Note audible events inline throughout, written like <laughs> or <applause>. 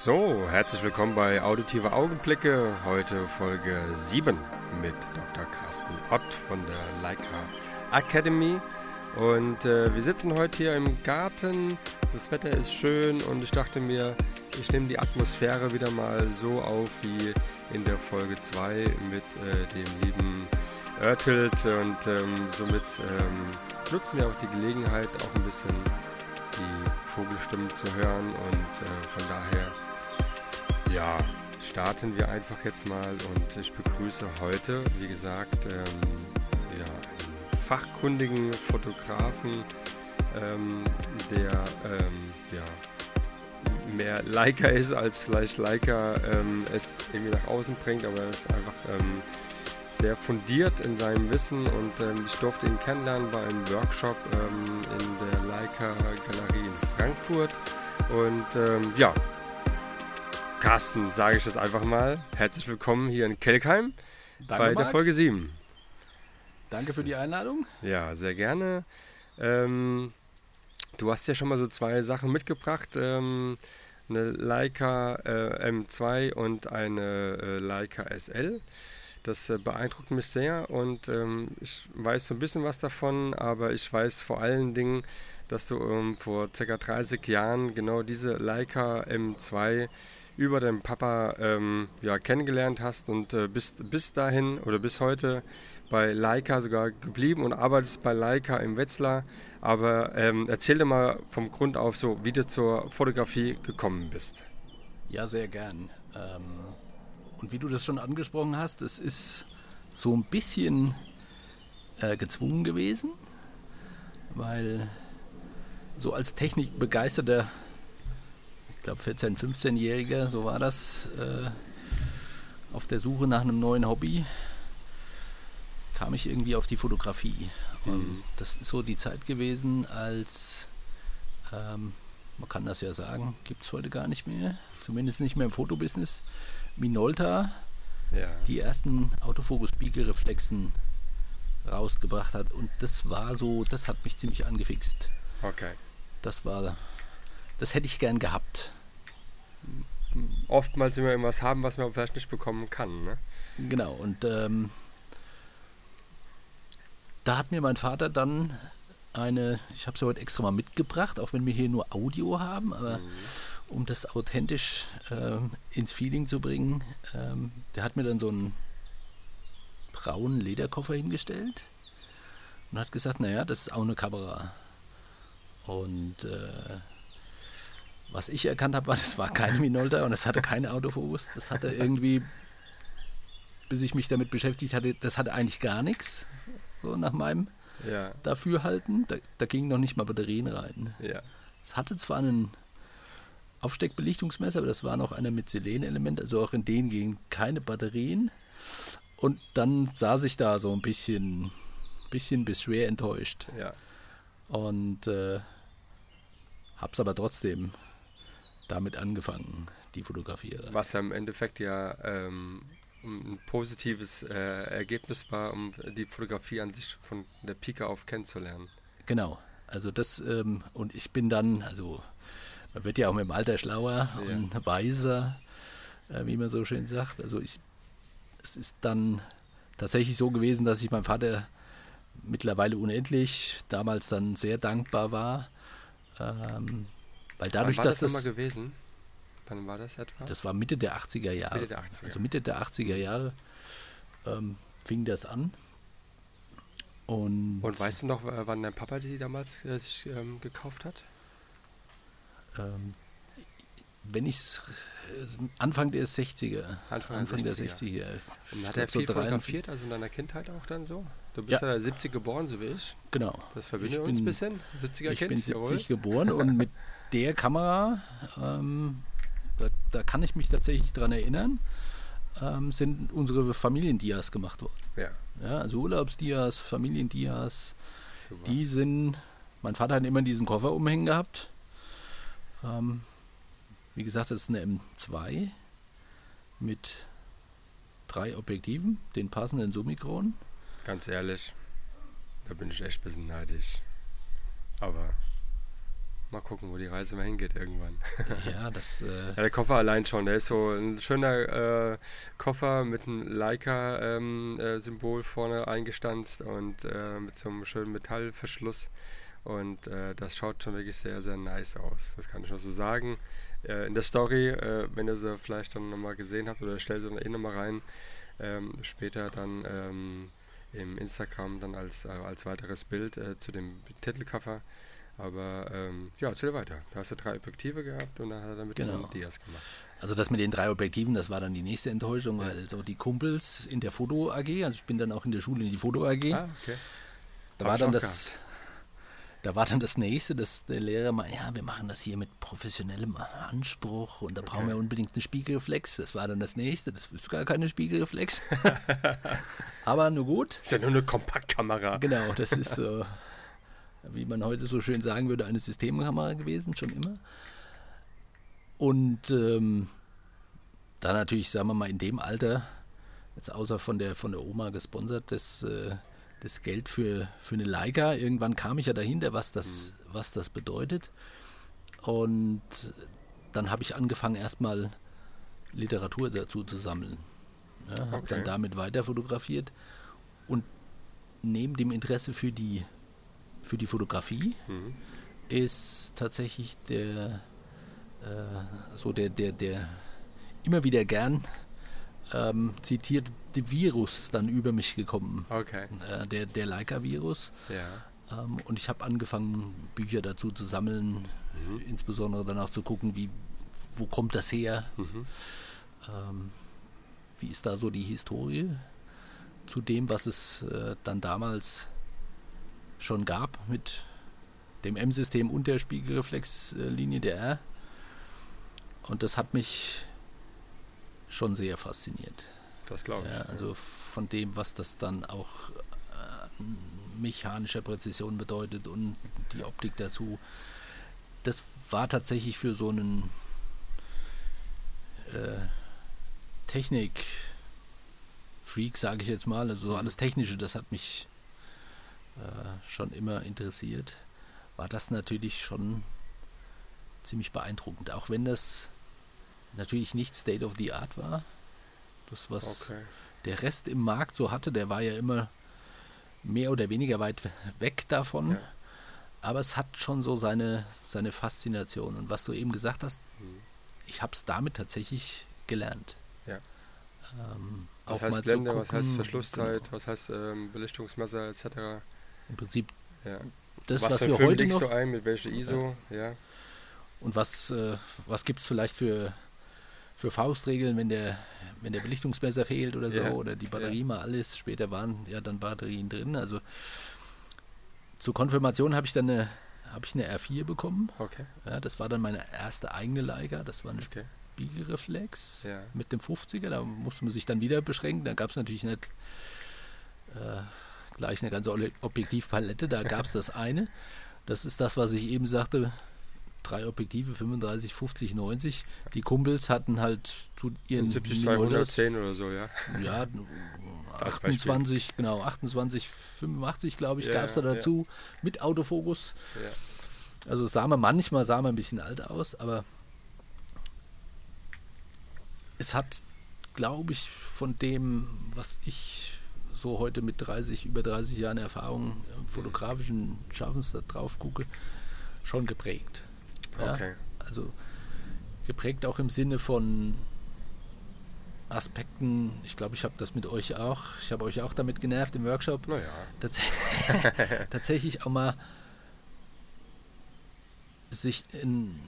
So, herzlich willkommen bei Auditive Augenblicke. Heute Folge 7 mit Dr. Carsten Ott von der Leica Academy. Und äh, wir sitzen heute hier im Garten. Das Wetter ist schön und ich dachte mir, ich nehme die Atmosphäre wieder mal so auf wie in der Folge 2 mit äh, dem lieben Örtilt. Und ähm, somit ähm, nutzen wir auch die Gelegenheit, auch ein bisschen die Vogelstimmen zu hören. Und äh, von daher, ja, starten wir einfach jetzt mal. Und ich begrüße heute, wie gesagt, ähm, ja, einen fachkundigen Fotografen, ähm, der ähm, ja, mehr Leica ist, als vielleicht Leica ähm, es irgendwie nach außen bringt, aber er ist einfach ähm, sehr fundiert in seinem Wissen und ähm, ich durfte ihn kennenlernen bei einem Workshop ähm, in der Leica Galerie in Frankfurt. Und ähm, ja, Carsten, sage ich das einfach mal. Herzlich willkommen hier in Kelkheim Danke, bei der Marc. Folge 7. Danke für die Einladung. Ja, sehr gerne. Ähm, du hast ja schon mal so zwei Sachen mitgebracht. Ähm, eine Leica äh, M2 und eine äh, Leica SL. Das äh, beeindruckt mich sehr und ähm, ich weiß so ein bisschen was davon, aber ich weiß vor allen Dingen, dass du ähm, vor ca. 30 Jahren genau diese Leica M2 über deinen Papa ähm, ja, kennengelernt hast und äh, bist bis dahin oder bis heute bei Leica sogar geblieben und arbeitest bei Leica im Wetzlar. Aber ähm, erzähl dir mal vom Grund auf so, wie du zur Fotografie gekommen bist. Ja, sehr gern. Ähm, und wie du das schon angesprochen hast, es ist so ein bisschen äh, gezwungen gewesen, weil so als technikbegeisterter, ich glaube 14-, 15-Jähriger, so war das, äh, auf der Suche nach einem neuen Hobby, kam ich irgendwie auf die Fotografie. Und das ist so die Zeit gewesen, als, ähm, man kann das ja sagen, gibt es heute gar nicht mehr, zumindest nicht mehr im Fotobusiness, Minolta Ja. die ersten Autofokus-Spiegelreflexen rausgebracht hat. Und das war so, das hat mich ziemlich angefixt. Okay. Das war, das hätte ich gern gehabt. Oftmals will man irgendwas haben, was man vielleicht nicht bekommen kann. Ne? Genau, und ähm, da hat mir mein Vater dann eine, ich habe sie heute extra mal mitgebracht, auch wenn wir hier nur Audio haben, aber um das authentisch ähm, ins Feeling zu bringen, ähm, der hat mir dann so einen braunen Lederkoffer hingestellt und hat gesagt, naja, das ist auch eine Kamera. Und äh, was ich erkannt habe, war, das war keine Minolta und das hatte keine Autofokus. Das hatte irgendwie, bis ich mich damit beschäftigt hatte, das hatte eigentlich gar nichts, so nach meinem Ja. Dafürhalten. Da, da gingen noch nicht mal Batterien rein. Ja. Es hatte zwar einen Aufsteckbelichtungsmesser, aber das war noch einer mit Selenelement, also auch in denen gingen keine Batterien. Und dann saß ich da so ein bisschen, bisschen bis schwer enttäuscht. Ja. Und äh, hab's aber trotzdem damit angefangen, die Fotografiererei. Was ja im Endeffekt ja ähm, ein positives äh, Ergebnis war, um die Fotografie an sich von der Pike auf kennenzulernen. Genau. Also das, ähm, und ich bin dann, also man wird ja auch mit dem Alter schlauer Ja. und weiser, äh, wie man so schön sagt. Also ich, es ist dann tatsächlich so gewesen, dass ich meinem Vater mittlerweile unendlich, damals dann sehr dankbar war. Ähm, weil dadurch, Wann war dass das, nochmal das, gewesen? Wann war das etwa? das war Mitte der 80er Jahre. Mitte der 80er. Also Mitte der 80er Jahre ähm, fing das an. Und, Und weißt du noch, äh, wann dein Papa die damals äh, sich ähm, gekauft hat? Ähm, wenn ich es Anfang der 60er. Anfang der der 60er. 60er. Und hat er so viel 43 fotografiert, also in deiner Kindheit auch dann so? Du bist ja, Ja. 70 geboren, so wie ich. Genau. Das verbindet uns ein bisschen. 70er Ich Kind, bin 70 jawohl. geboren und <laughs> mit der Kamera, ähm, da, da kann ich mich tatsächlich dran erinnern, ähm, sind unsere Familiendias gemacht worden. Ja, Ja, also Urlaubsdias, Familiendias, super. die sind, mein Vater hat immer diesen Koffer umhängen gehabt. Ähm, wie gesagt, das ist eine M2 mit drei Objektiven, den passenden Summikron. Ganz ehrlich, da bin ich echt ein bisschen neidisch. Aber mal gucken, wo die Reise mal hingeht irgendwann. <laughs> Ja, das. Äh ja, der Koffer allein schon, der ist so ein schöner äh, Koffer mit einem Leica-Symbol ähm, äh, vorne eingestanzt und äh, mit so einem schönen Metallverschluss. Und äh, das schaut schon wirklich sehr, sehr nice aus. Das kann ich noch so sagen. Äh, in der Story, wenn ihr sie vielleicht dann nochmal gesehen habt oder stellt sie dann eh nochmal rein, ähm, später dann ähm, im Instagram dann als, als weiteres Bild zu dem Titelcover aber ähm, ja, erzähl weiter. Da hast du drei Objektive gehabt und dann hat er damit genau. den Dias gemacht. Also das mit den drei Objektiven, das war dann die nächste Enttäuschung, ja. weil so die Kumpels in der Foto AG, also ich bin dann auch in der Schule in die Foto AG. Ah, okay. Da war dann das, da war dann das nächste, dass der Lehrer meinte, ja, wir machen das hier mit professionellem Anspruch und da okay. brauchen wir unbedingt eine Spiegelreflex. Das war dann das nächste, das ist gar keine Spiegelreflex. <laughs> Aber nur gut. Ist ja nur eine Kompaktkamera. Genau, das ist so wie man heute so schön sagen würde, eine Systemkamera gewesen, schon immer. Und ähm, da natürlich, sagen wir mal, in dem Alter, jetzt außer von der, von der Oma gesponsert, das, äh, das Geld für, für eine Leica. Irgendwann kam ich ja dahinter, was das, mhm. was das bedeutet. Und dann habe ich angefangen, erstmal Literatur dazu zu sammeln. Ja, habe okay. dann damit weiter fotografiert. Und neben dem Interesse für die für die Fotografie mhm. ist tatsächlich der äh, so der, der, der immer wieder gern ähm, zitierte Virus dann über mich gekommen. Okay. Äh, der der Leica-Virus. Ja. Ähm, und ich habe angefangen, Bücher dazu zu sammeln, mhm. insbesondere dann auch zu gucken, wie, wo kommt das her? Mhm. Ähm, wie ist da so die Historie zu dem, was es äh, dann damals schon gab mit dem M-System und der Spiegelreflexlinie der R. Und das hat mich schon sehr fasziniert. Das glaube ich. Ja, also von dem, was das dann auch äh, mechanischer Präzision bedeutet und die Optik dazu. Das war tatsächlich für so einen äh, Technik-Freak, sage ich jetzt mal, also alles Technische, das hat mich äh, schon immer interessiert, war das natürlich schon ziemlich beeindruckend. Auch wenn das natürlich nicht State of the Art war. Das, was okay. der Rest im Markt so hatte, der war ja immer mehr oder weniger weit weg davon. Ja. Aber es hat schon so seine, seine Faszination. Und was du eben gesagt hast, mhm. ich habe es damit tatsächlich gelernt. Ja. Ähm, was heißt Blende, gucken, was heißt Verschlusszeit, genau. was heißt ähm, Belichtungsmesser etc. Im Prinzip ja. das, was, was wir Film heute noch... du ein, mit welcher ISO, ja. ja. Und was, äh, was gibt es vielleicht für, für Faustregeln, wenn der, wenn der Belichtungsmesser fehlt oder so, ja. oder die Batterie mal alles, später waren ja dann Batterien drin. Also zur Konfirmation habe ich dann eine, habe ich eine R4 bekommen. Okay. Ja, das war dann meine erste eigene Leica. Das war eine okay. Spiegelreflex ja. mit dem 50er. Da musste man sich dann wieder beschränken. Da gab es natürlich nicht äh, gleich eine ganze Objektivpalette. Da gab es das eine. Das ist das, was ich eben sagte. Drei Objektive, 35, 50, 90. Die Kumpels hatten halt zu ihren 70, 210 oder so, ja. Ja, <laughs> 28, genau, 28, 85, glaube ich, ja, gab es da dazu ja. mit Autofokus. Ja. Also sah man manchmal sah man ein bisschen alt aus, aber es hat, glaube ich, von dem, was ich so heute mit 30, über 30 Jahren Erfahrung im fotografischen Schaffens da drauf gucke, schon geprägt. Ja? Okay. Also geprägt auch im Sinne von Aspekten, ich glaube, ich habe das mit euch auch, ich habe euch auch damit genervt im Workshop. Naja. Tats <laughs> tatsächlich auch mal sich ein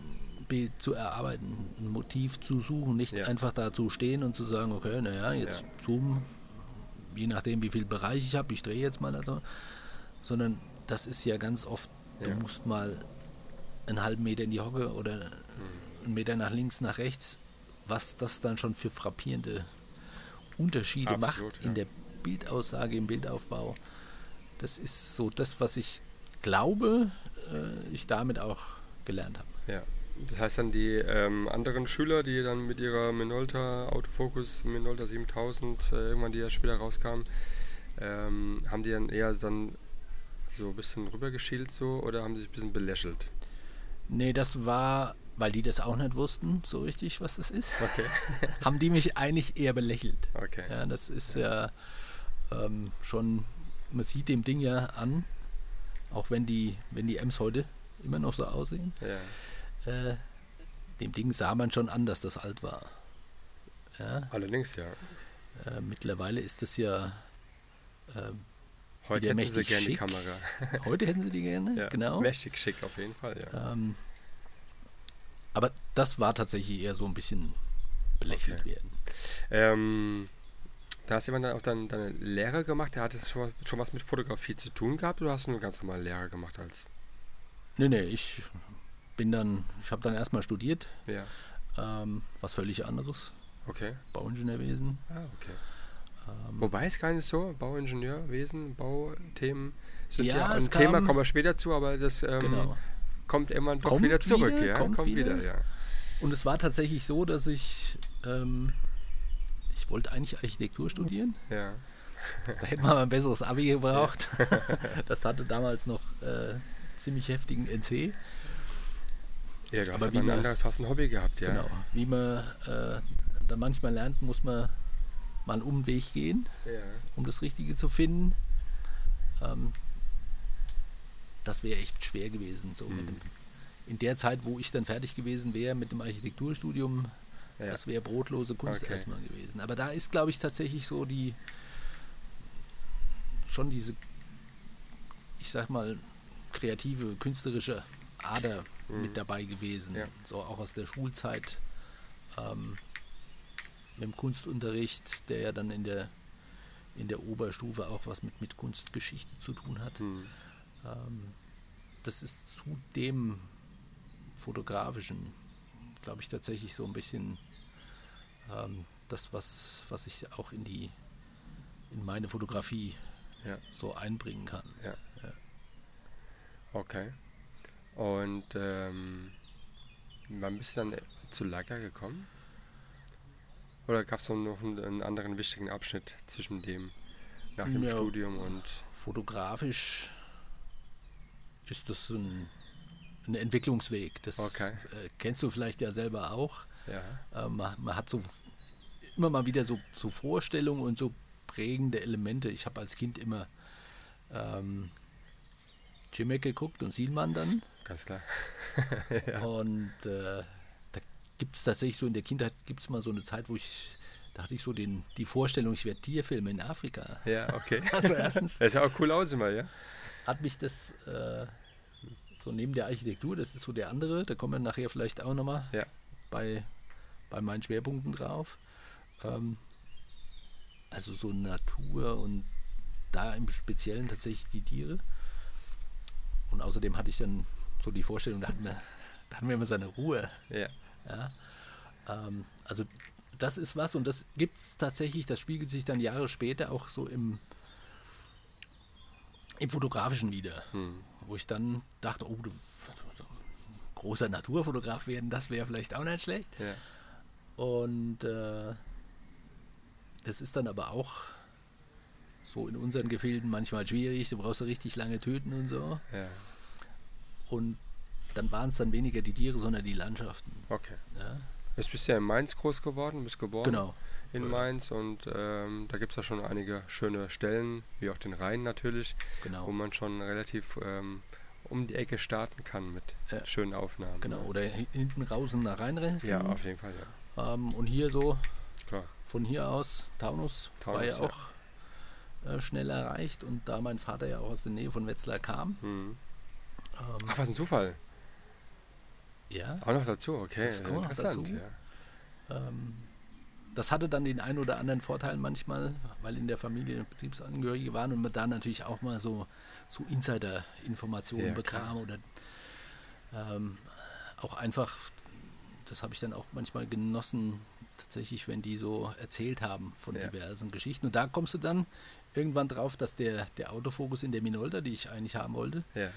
Bild zu erarbeiten, ein Motiv zu suchen, nicht ja. einfach da zu stehen und zu sagen, okay, naja, jetzt ja. zoom, je nachdem, wie viel Bereich ich habe, ich drehe jetzt mal da, sondern das ist ja ganz oft, ja. du musst mal einen halben Meter in die Hocke oder mhm. einen Meter nach links, nach rechts, was das dann schon für frappierende Unterschiede Absolut, macht in der Bildaussage, im Bildaufbau. Das ist so das, was ich glaube, äh, ich damit auch gelernt habe. Ja. Das heißt dann, die ähm, anderen Schüler, die dann mit ihrer Minolta Autofocus, Minolta 7000, äh, irgendwann die ja später rauskam, ähm, haben die dann eher dann so ein bisschen rübergeschielt so oder haben sie sich ein bisschen belächelt? Nee, das war, weil die das auch nicht wussten, so richtig, was das ist. Okay. <laughs> haben die mich eigentlich eher belächelt. Okay. Ja, das ist ja, ähm, schon, man sieht dem Ding ja an, auch wenn die, wenn die M's heute immer noch so aussehen, Ja. äh, dem Ding sah man schon an, dass das alt war. Ja, Allerdings, ja. äh, mittlerweile ist das ja, äh, Heute hätten sie gerne die. Kamera. <laughs> heute hätten sie die gerne, Ja. genau. Mächtig schick auf jeden Fall, ja. Ähm, aber das war tatsächlich eher so ein bisschen belächelt Okay. werden. Ähm, da hast jemand dann auch dann deine Lehre gemacht, der hat jetzt schon was, schon was mit Fotografie zu tun gehabt oder hast du nur ganz normal Lehre gemacht als? Nee, nee, ich bin dann, ich habe dann erstmal studiert, Ja. ähm, was völlig anderes, Okay. Bauingenieurwesen. Ah, okay. Ähm, Wobei es gar nicht so, Bauingenieurwesen, Bauthemen sind ja, Ja, ein Thema, kam- kommen wir später zu, aber das ähm, genau. kommt immer doch Kommt wieder zurück, wieder, ja. kommt wieder. wieder. ja. Und es war tatsächlich so, dass ich, ähm, ich wollte eigentlich Architektur studieren. Ja. Da hätte man mal ein besseres Abi gebraucht. <laughs> das hatte damals noch äh, ziemlich heftigen NC. Ja, du hast Aber wie ein man- anderes, hast ein Hobby gehabt, ja. Genau. Wie man äh, dann manchmal lernt, muss man mal einen Umweg gehen, Ja. um das Richtige zu finden. Ähm, das wäre echt schwer gewesen. So Mhm. dem, in der Zeit, wo ich dann fertig gewesen wäre mit dem Architekturstudium, Ja. das wäre brotlose Kunst Okay. erstmal gewesen. Aber da ist, glaube ich, tatsächlich so die schon diese, ich sag mal, kreative, künstlerische Ader mit dabei gewesen. Mhm. Ja. So auch aus der Schulzeit ähm, mit dem Kunstunterricht, der ja dann in der in der Oberstufe auch was mit, mit Kunstgeschichte zu tun hat. Hm. Ähm, das ist zu dem fotografischen, glaube ich, tatsächlich so ein bisschen ähm, das, was, was ich auch in die in meine Fotografie Ja. so einbringen kann. Ja. Ja. Okay. Und ähm, wann bist du dann zu Leica gekommen? Oder gab es noch einen, einen anderen wichtigen Abschnitt zwischen dem nach dem Ja. Studium und Fotografisch ist das ein, ein Entwicklungsweg. Das Okay. äh, kennst du vielleicht ja selber auch. ja, Äh, man, man hat so immer mal wieder so, so Vorstellungen und so prägende Elemente. Ich habe als Kind immer ähm, Jimmick geguckt und Sielmann dann. ganz klar. <laughs> Und äh, gibt es tatsächlich so in der Kindheit gibt es mal so eine Zeit, wo ich, da hatte ich so den, die Vorstellung, ich werde Tierfilme in Afrika. Ja, okay. <laughs> Also erstens Das sieht auch cool aus immer, ja? hat mich das äh, so neben der Architektur, das ist so der andere, da kommen wir nachher vielleicht auch nochmal Ja. bei, bei meinen Schwerpunkten drauf. Ähm, also so Natur und da im Speziellen tatsächlich die Tiere. Und außerdem hatte ich dann so die Vorstellung, da hatten wir, da hatten wir immer seine Ruhe. Ja. Ja? Ähm, also das ist was und das gibt es tatsächlich, das spiegelt sich dann Jahre später auch so im, im Fotografischen wieder. Hm. Wo ich dann dachte, oh, du großer Naturfotograf werden, das wäre vielleicht auch nicht schlecht. Ja. Und äh, das ist dann aber auch so in unseren Gefilden manchmal schwierig. Du brauchst richtig lange töten und so. Ja. Und dann waren es dann weniger die Tiere, sondern die Landschaften. Okay. Ja? Jetzt bist du ja in Mainz groß geworden, bist geboren Genau. in Mainz und ähm, da gibt es ja schon einige schöne Stellen, wie auch den Rhein natürlich, Genau. wo man schon relativ ähm, um die Ecke starten kann mit Ja. schönen Aufnahmen. Genau, oder hi- hinten raus nach reinrennen. Ja, auf jeden Fall, ja. Ähm, und hier so, Klar. von hier aus, Taunus, war Taunus, ja ja. auch äh, schnell erreicht. Und da mein Vater ja auch aus der Nähe von Wetzlar kam, Mhm. ähm, Ach, was ein Zufall. Ja, Auch noch dazu, okay. Das auch noch Interessant, dazu. ja. ähm, das hatte dann den einen oder anderen Vorteil manchmal, weil in der Familie Betriebsangehörige waren und man da natürlich auch mal so, so Insider-Informationen Ja, bekam oder ähm, auch einfach, das habe ich dann auch manchmal genossen, tatsächlich, wenn die so erzählt haben von Ja. diversen Geschichten. Und da kommst du dann irgendwann drauf, dass der, der Autofokus in der Minolta, die ich eigentlich haben wollte, Ja.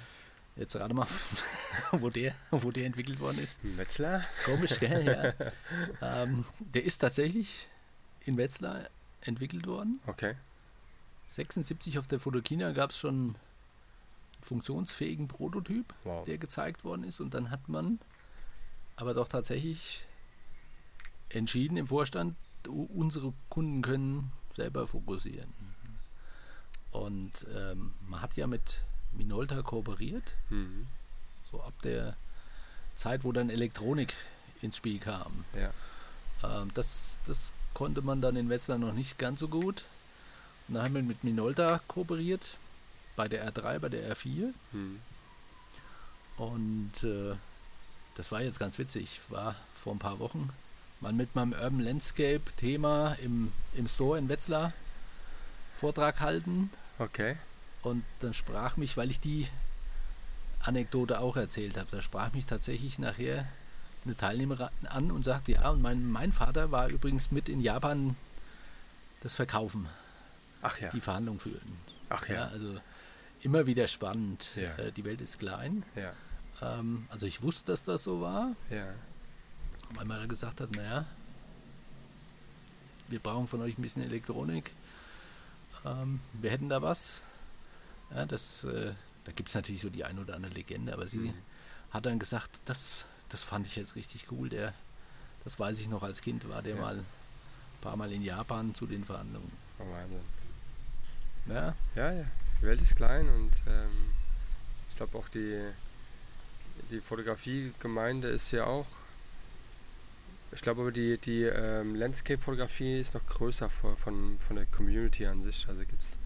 Jetzt rate mal, <laughs> wo der, wo der entwickelt worden ist. Metzler? Komisch, gell? Ja. <laughs> ähm, der ist tatsächlich in Wetzlar entwickelt worden. Okay. 76 auf der Fotokina gab es schon funktionsfähigen Prototyp, Wow. der gezeigt worden ist. Und dann hat man aber doch tatsächlich entschieden im Vorstand, unsere Kunden können selber fokussieren. Und ähm, man hat ja mit Minolta kooperiert, Mhm. so ab der Zeit, wo dann Elektronik ins Spiel kam. Ja. Ähm, das, das konnte man dann in Wetzlar noch nicht ganz so gut. Und dann haben wir mit Minolta kooperiert, bei der R3, bei der R4. Mhm. Und äh, das war jetzt ganz witzig. War vor ein paar Wochen mal mit meinem Urban Landscape Thema im, im Store in Wetzlar Vortrag halten. Okay. Und dann sprach mich, weil ich die Anekdote auch erzählt habe, da sprach mich tatsächlich nachher eine Teilnehmerin an und sagte, ja, und mein, mein Vater war übrigens mit in Japan das Verkaufen, Ach ja. die Verhandlungen führen. Ach Ja, ja. also immer wieder spannend. Ja. Äh, die Welt ist klein. Ja. Ähm, also ich wusste, dass das so war, Ja. weil man da gesagt hat, naja, wir brauchen von euch ein bisschen Elektronik. Ähm, wir hätten da was. Ja, das, äh, da gibt es natürlich so die ein oder andere Legende, aber sie Mhm. hat dann gesagt, das, das fand ich jetzt richtig cool. Der, das weiß ich noch als Kind, war der Ja. mal ein paar Mal in Japan zu den Verhandlungen. Oh, Wahnsinn. Ja, Ja, ja. Die Welt ist klein und ähm, ich glaube auch die, die Fotografiegemeinde ist ja auch. Ich glaube aber die, die ähm, Landscape-Fotografie ist noch größer von, von, von der Community an sich. Also gibt es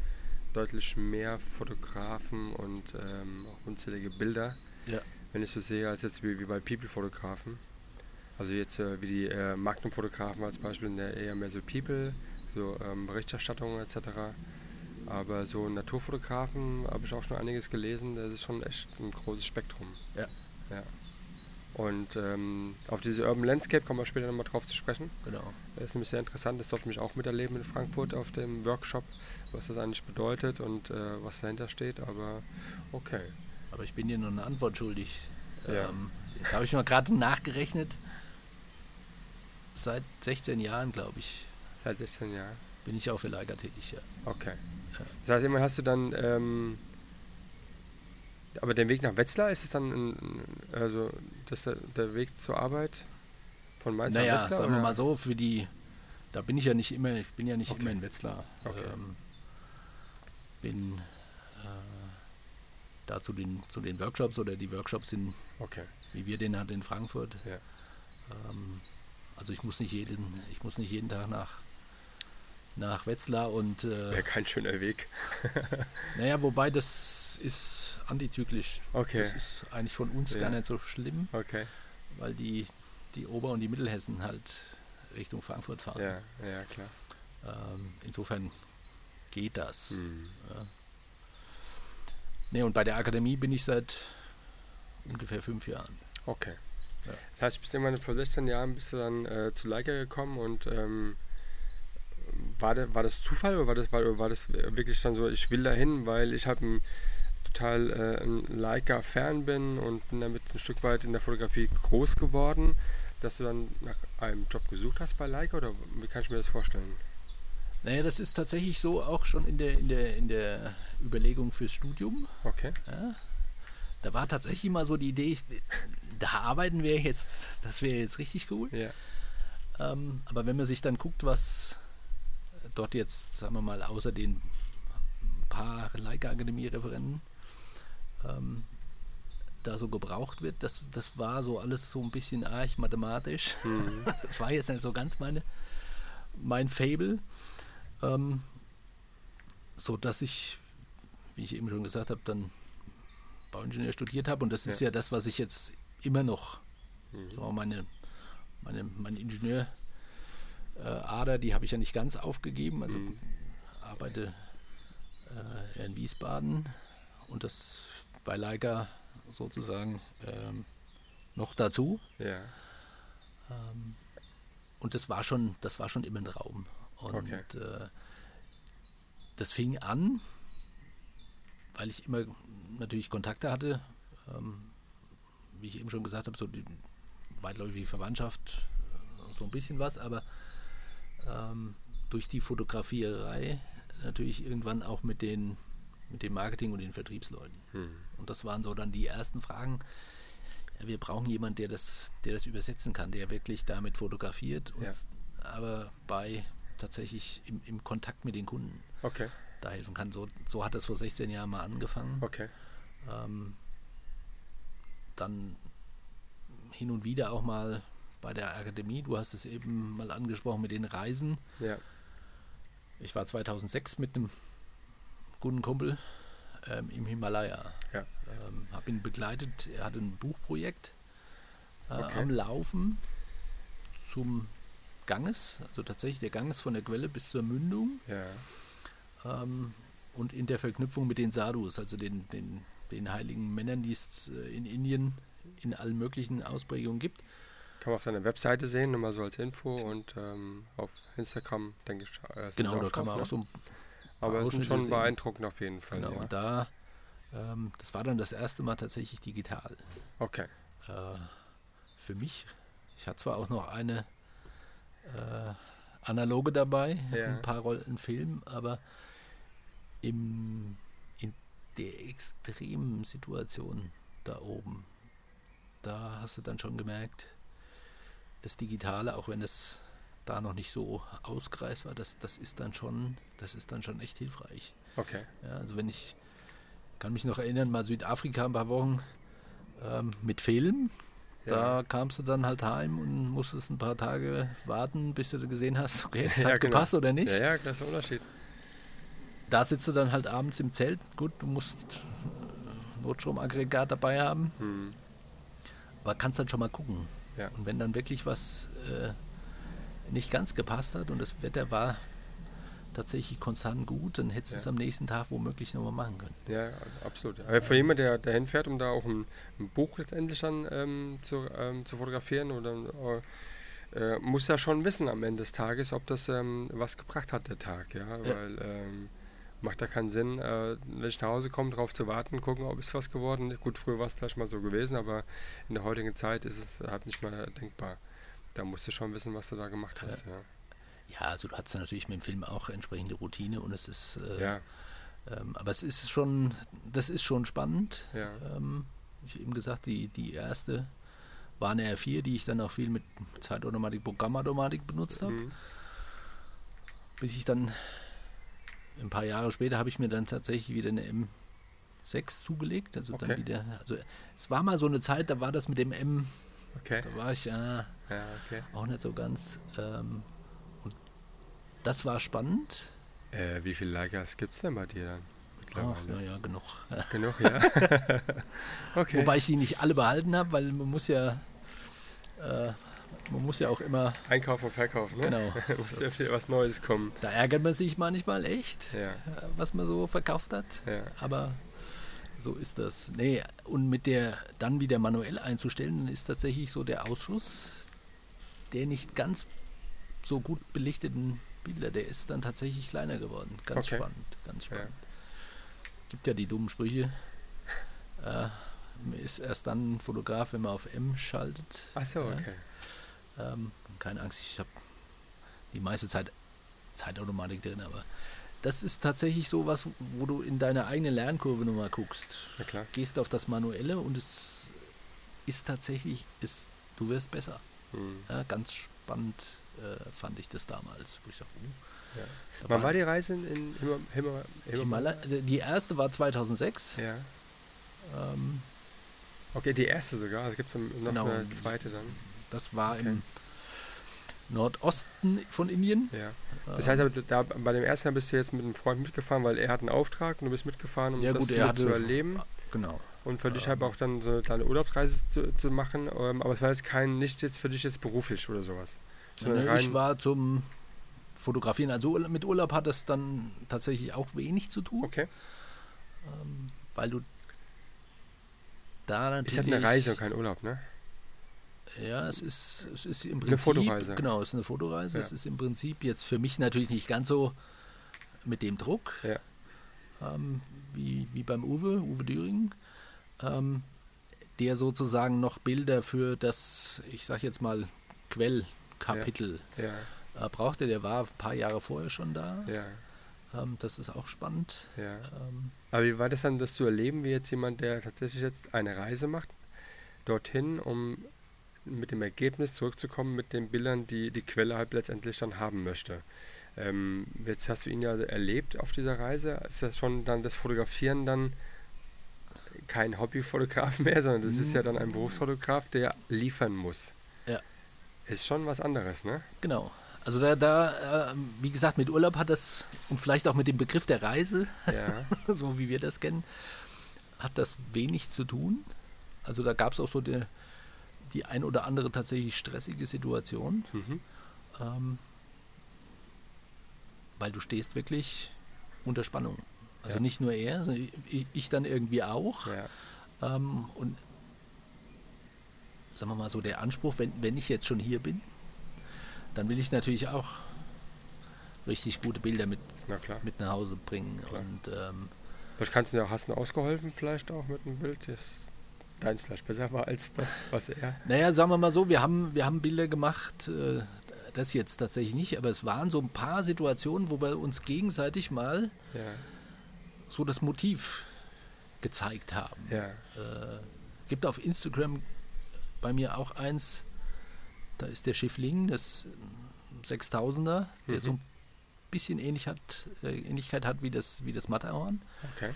deutlich mehr Fotografen und ähm, auch unzählige Bilder, Ja. wenn ich so sehe, als jetzt wie, wie bei People-Fotografen. Also jetzt äh, wie die äh, Magnum-Fotografen als Beispiel, in der eher mehr so People, so ähm, Berichterstattung etc. Aber so Naturfotografen habe ich auch schon einiges gelesen, das ist schon echt ein großes Spektrum. Ja. ja. Und ähm, auf diese Urban Landscape kommen wir später nochmal drauf zu sprechen. genau. Das ist nämlich sehr interessant, das durfte ich auch miterleben in Frankfurt auf dem Workshop, was das eigentlich bedeutet und äh, was dahinter steht. Aber okay. Aber ich bin dir noch eine Antwort schuldig. Ja. Ähm, jetzt habe ich mal gerade nachgerechnet. Seit 16 Jahren, glaube ich, Seit 16 Jahren. bin ich auch für Leica tätig. Ja. Okay. Das heißt, immer hast du dann, ähm, aber den Weg nach Wetzlar ist es dann, ein, also das ist der, der Weg zur Arbeit von Mainz naja, nach Wetzlar? sagen wir mal so, für die, da bin ich ja nicht immer, ich bin ja nicht Okay. immer in Wetzlar. Okay. Ähm, bin äh, da zu den, zu den Workshops oder die Workshops sind, Okay, wie wir den hatten in Frankfurt. Ja. Ähm, also ich muss nicht jeden, ich muss nicht jeden Tag nach, nach Wetzlar und äh, wäre kein schöner Weg. Naja, wobei das ist antizyklisch. Okay. Das ist eigentlich von uns Ja. gar nicht so schlimm, Okay, weil die, die Ober- und die Mittelhessen halt Richtung Frankfurt fahren. ja, ja, klar. Ähm, insofern geht das. Hm. Nee, und bei der Akademie bin ich seit ungefähr fünf Jahren. Okay. Ja. Das heißt, bis irgendwann vor 16 Jahren bist du dann äh, zu Leica gekommen und ähm, war, der, war das Zufall oder war das, war, war das wirklich dann so, ich will dahin, weil ich halt ein total äh, ein Leica-Fan bin und bin damit ein Stück weit in der Fotografie groß geworden, dass du dann nach einem Job gesucht hast bei Leica oder wie kann ich mir das vorstellen? Naja, das ist tatsächlich so auch schon in der, in der, in der Überlegung fürs Studium. Okay. Ja, da war tatsächlich mal so die Idee, ich, da arbeiten wir jetzt, das wäre jetzt richtig cool. Ja. Ähm, aber wenn man sich dann guckt, was dort jetzt, sagen wir mal, außer den paar Leica-Akademie-Referenten ähm, da so gebraucht wird, das, das war so alles so ein bisschen arg mathematisch. <laughs> Das war jetzt nicht so ganz meine, mein Fable. Ähm, so dass ich, wie ich eben schon gesagt habe, dann Bauingenieur studiert habe und das ist Ja. ja das, was ich jetzt immer noch, Mhm. so meine, meine, meine Ingenieur äh, die habe ich ja nicht ganz aufgegeben, also Mhm. arbeite äh, in Wiesbaden und das bei Leica sozusagen ähm, noch dazu. Ja. Ähm, und das war schon, das war schon immer ein Raum. Und Okay. äh, das fing an, weil ich immer natürlich Kontakte hatte, ähm, wie ich eben schon gesagt habe, so die weitläufige Verwandtschaft, äh, so ein bisschen was, aber ähm, durch die Fotografierei natürlich irgendwann auch mit den mit dem Marketing und den Vertriebsleuten. Und das waren so dann die ersten Fragen. Wir brauchen jemanden, der das, der das übersetzen kann, der wirklich damit fotografiert, und Ja. aber bei tatsächlich im, im Kontakt mit den Kunden Okay, da helfen kann. So, so hat das vor 16 Jahren mal angefangen. okay. Ähm, dann hin und wieder auch mal bei der Akademie. Du hast es eben mal angesprochen mit den Reisen. Ja, Ich war 2006 mit einem guten Kumpel ähm, im Himalaya. ja. Ähm, habe ihn begleitet. Er hatte ein Buchprojekt äh, Okay. am Laufen zum Ganges. Also tatsächlich der Ganges von der Quelle bis zur Mündung. Ja, Ähm, und in der Verknüpfung mit den Sadhus, also den, den, den heiligen Männern, die es äh, in Indien in allen möglichen Ausprägungen gibt. kann man auf deiner Webseite sehen, nur mal so als Info und ähm, auf Instagram, denke ich. äh, Genau, da kann man drauf, auch so ne? ein Aber es sind Ausschnitte schon sehen. beeindruckend auf jeden Fall. Genau, ja. und da, ähm, das war dann das erste Mal tatsächlich digital. Okay, Äh, für mich, ich hatte zwar auch noch eine äh, analoge dabei, Ja. ein paar Rollen Film, aber im, in der extremen Situation da oben, da hast du dann schon gemerkt, das Digitale, auch wenn es da noch nicht so ausgereist war, das, das ist dann schon, das ist dann schon echt hilfreich. okay. Ja, also wenn ich kann mich noch erinnern, mal Südafrika ein paar Wochen ähm, mit Film. Da kamst du dann halt heim und musstest ein paar Tage warten, bis du gesehen hast, okay, das <laughs> Ja, hat genau. gepasst oder nicht. Ja, ja, das ist der Unterschied. Da sitzt du dann halt abends im Zelt. Gut, du musst äh, Notstromaggregat dabei haben, Hm. aber kannst dann schon mal gucken. Ja. Und wenn dann wirklich was äh, nicht ganz gepasst hat und das Wetter war tatsächlich konstant gut, dann hättest du Ja. es am nächsten Tag womöglich nochmal machen können. Ja, absolut. Aber für jemanden, der, der hinfährt, um da auch ein, ein Buch letztendlich dann ähm, zu, ähm, zu fotografieren, oder äh, muss ja schon wissen am Ende des Tages, ob das ähm, was gebracht hat, der Tag. Ja, weil ähm, macht ja keinen Sinn, äh, wenn ich nach Hause komme, darauf zu warten, gucken, ob es was geworden ist. Gut, früher war es vielleicht mal so gewesen, aber in der heutigen Zeit ist es halt nicht mehr denkbar. Da musst du schon wissen, was du da gemacht hast. Ja, Ja, also du hast natürlich mit dem Film auch entsprechende Routine und es ist, äh, ja, ähm, aber es ist schon, das ist schon spannend. ja. Ähm, ich eben gesagt, die, die erste war eine R4, die ich dann auch viel mit Zeitautomatik, Programmautomatik benutzt habe. Mhm. Bis ich dann ein paar Jahre später habe ich mir dann tatsächlich wieder eine M6 zugelegt. Also Okay. dann wieder, also es war mal so eine Zeit, da war das mit dem M, Okay. da war ich äh, Ja, okay. auch nicht so ganz. Ähm, und das war spannend. Äh, wie viele Likers gibt es denn bei dir dann? Ach, naja, genug. <laughs> Genug, ja. <laughs> okay. Wobei ich die nicht alle behalten habe, weil man muss ja, äh, man muss ja auch immer, Einkaufen und Verkaufen, ne? genau, <laughs> Muss ja viel was Neues kommen. da ärgert man sich manchmal echt, Ja, äh, was man so verkauft hat. ja. Aber so ist das. Nee, und mit der dann wieder manuell einzustellen, dann ist tatsächlich so der Ausschuss der nicht ganz so gut belichteten Bilder, der ist dann tatsächlich kleiner geworden. Ganz Okay. spannend, ganz spannend. Gibt ja die dummen Sprüche. Äh, ist erst dann ein Fotograf, wenn man auf M schaltet. Ach so, Ja. okay. Ähm, keine Angst, ich habe die meiste Zeit Zeitautomatik drin, aber das ist tatsächlich so was, wo du in deiner eigenen Lernkurve nochmal guckst. Na klar. Gehst auf das Manuelle und es ist tatsächlich, ist, du wirst besser. Hm. Ja, ganz spannend äh, fand ich das damals, wo ich sage, uh, Ja. da Wann war die Reise in Himal Himal Himala die erste war 2006. Ja. Ähm, Okay, die erste sogar. Also gibt es noch Genau. eine zweite dann. das war Okay. im Nordosten von Indien. Ja. Das heißt aber, da, bei dem ersten Mal bist du jetzt mit einem Freund mitgefahren, weil er hat einen Auftrag und du bist mitgefahren, um Ja, das gut, er hatte- zu erleben Genau. und für dich ähm, halt auch dann so eine kleine Urlaubsreise zu, zu machen. Ähm, aber es war jetzt kein, nicht jetzt für dich jetzt beruflich oder sowas. Sondern Ne, ich war zum Fotografieren. Also mit Urlaub hat das dann tatsächlich auch wenig zu tun, okay. ähm, weil du da natürlich... Ist halt eine Reise und kein Urlaub, ne? Ja, es ist, es ist im Prinzip... Eine Fotoreise. Genau, es ist eine Fotoreise. Ja. Es ist im Prinzip jetzt für mich natürlich nicht ganz so mit dem Druck, Ja. ähm, wie, wie beim Uwe, Uwe Düring, ähm, der sozusagen noch Bilder für das, ich sag jetzt mal, Quellkapitel Ja, äh, brauchte. Der war ein paar Jahre vorher schon da. Ähm, das ist auch spannend. Ähm, Aber wie war das dann, das zu erleben, wie jetzt jemand, der tatsächlich jetzt eine Reise macht, dorthin, um mit dem Ergebnis zurückzukommen, mit den Bildern, die die Quelle halt letztendlich dann haben möchte? Ähm, jetzt hast du ihn ja erlebt auf dieser Reise. Ist das schon dann das Fotografieren dann kein Hobbyfotograf <laughs> mehr, sondern das ist ja dann ein Berufsfotograf, der liefern muss. Ja. Ist schon was anderes, ne? genau. Also da, da äh, wie gesagt, mit Urlaub hat das, und vielleicht auch mit dem Begriff der Reise, Ja. <laughs> so wie wir das kennen, hat das wenig zu tun. Also da gab es auch so die, die ein oder andere tatsächlich stressige Situation, Mhm. ähm, weil du stehst wirklich unter Spannung. Also Ja. nicht nur er, sondern ich, ich dann irgendwie auch. Ja. Ähm, und sagen wir mal so, der Anspruch, wenn, wenn ich jetzt schon hier bin, dann will ich natürlich auch richtig gute Bilder mit, Na mit nach Hause bringen. Klar. Und ähm, Was kannst du ja, hast du ausgeholfen vielleicht auch mit einem Bild, das deins vielleicht besser war als das, was er. naja, sagen wir mal so, wir haben, wir haben Bilder gemacht, äh, das jetzt tatsächlich nicht, aber es waren so ein paar Situationen, wo wir uns gegenseitig mal Ja, so das Motiv gezeigt haben. ja, Äh, gibt auf Instagram bei mir auch eins, da ist der Schiffling, das 6000er, der Mhm. so ein bisschen ähnlich hat, äh, Ähnlichkeit hat wie das, wie das Matterhorn. okay.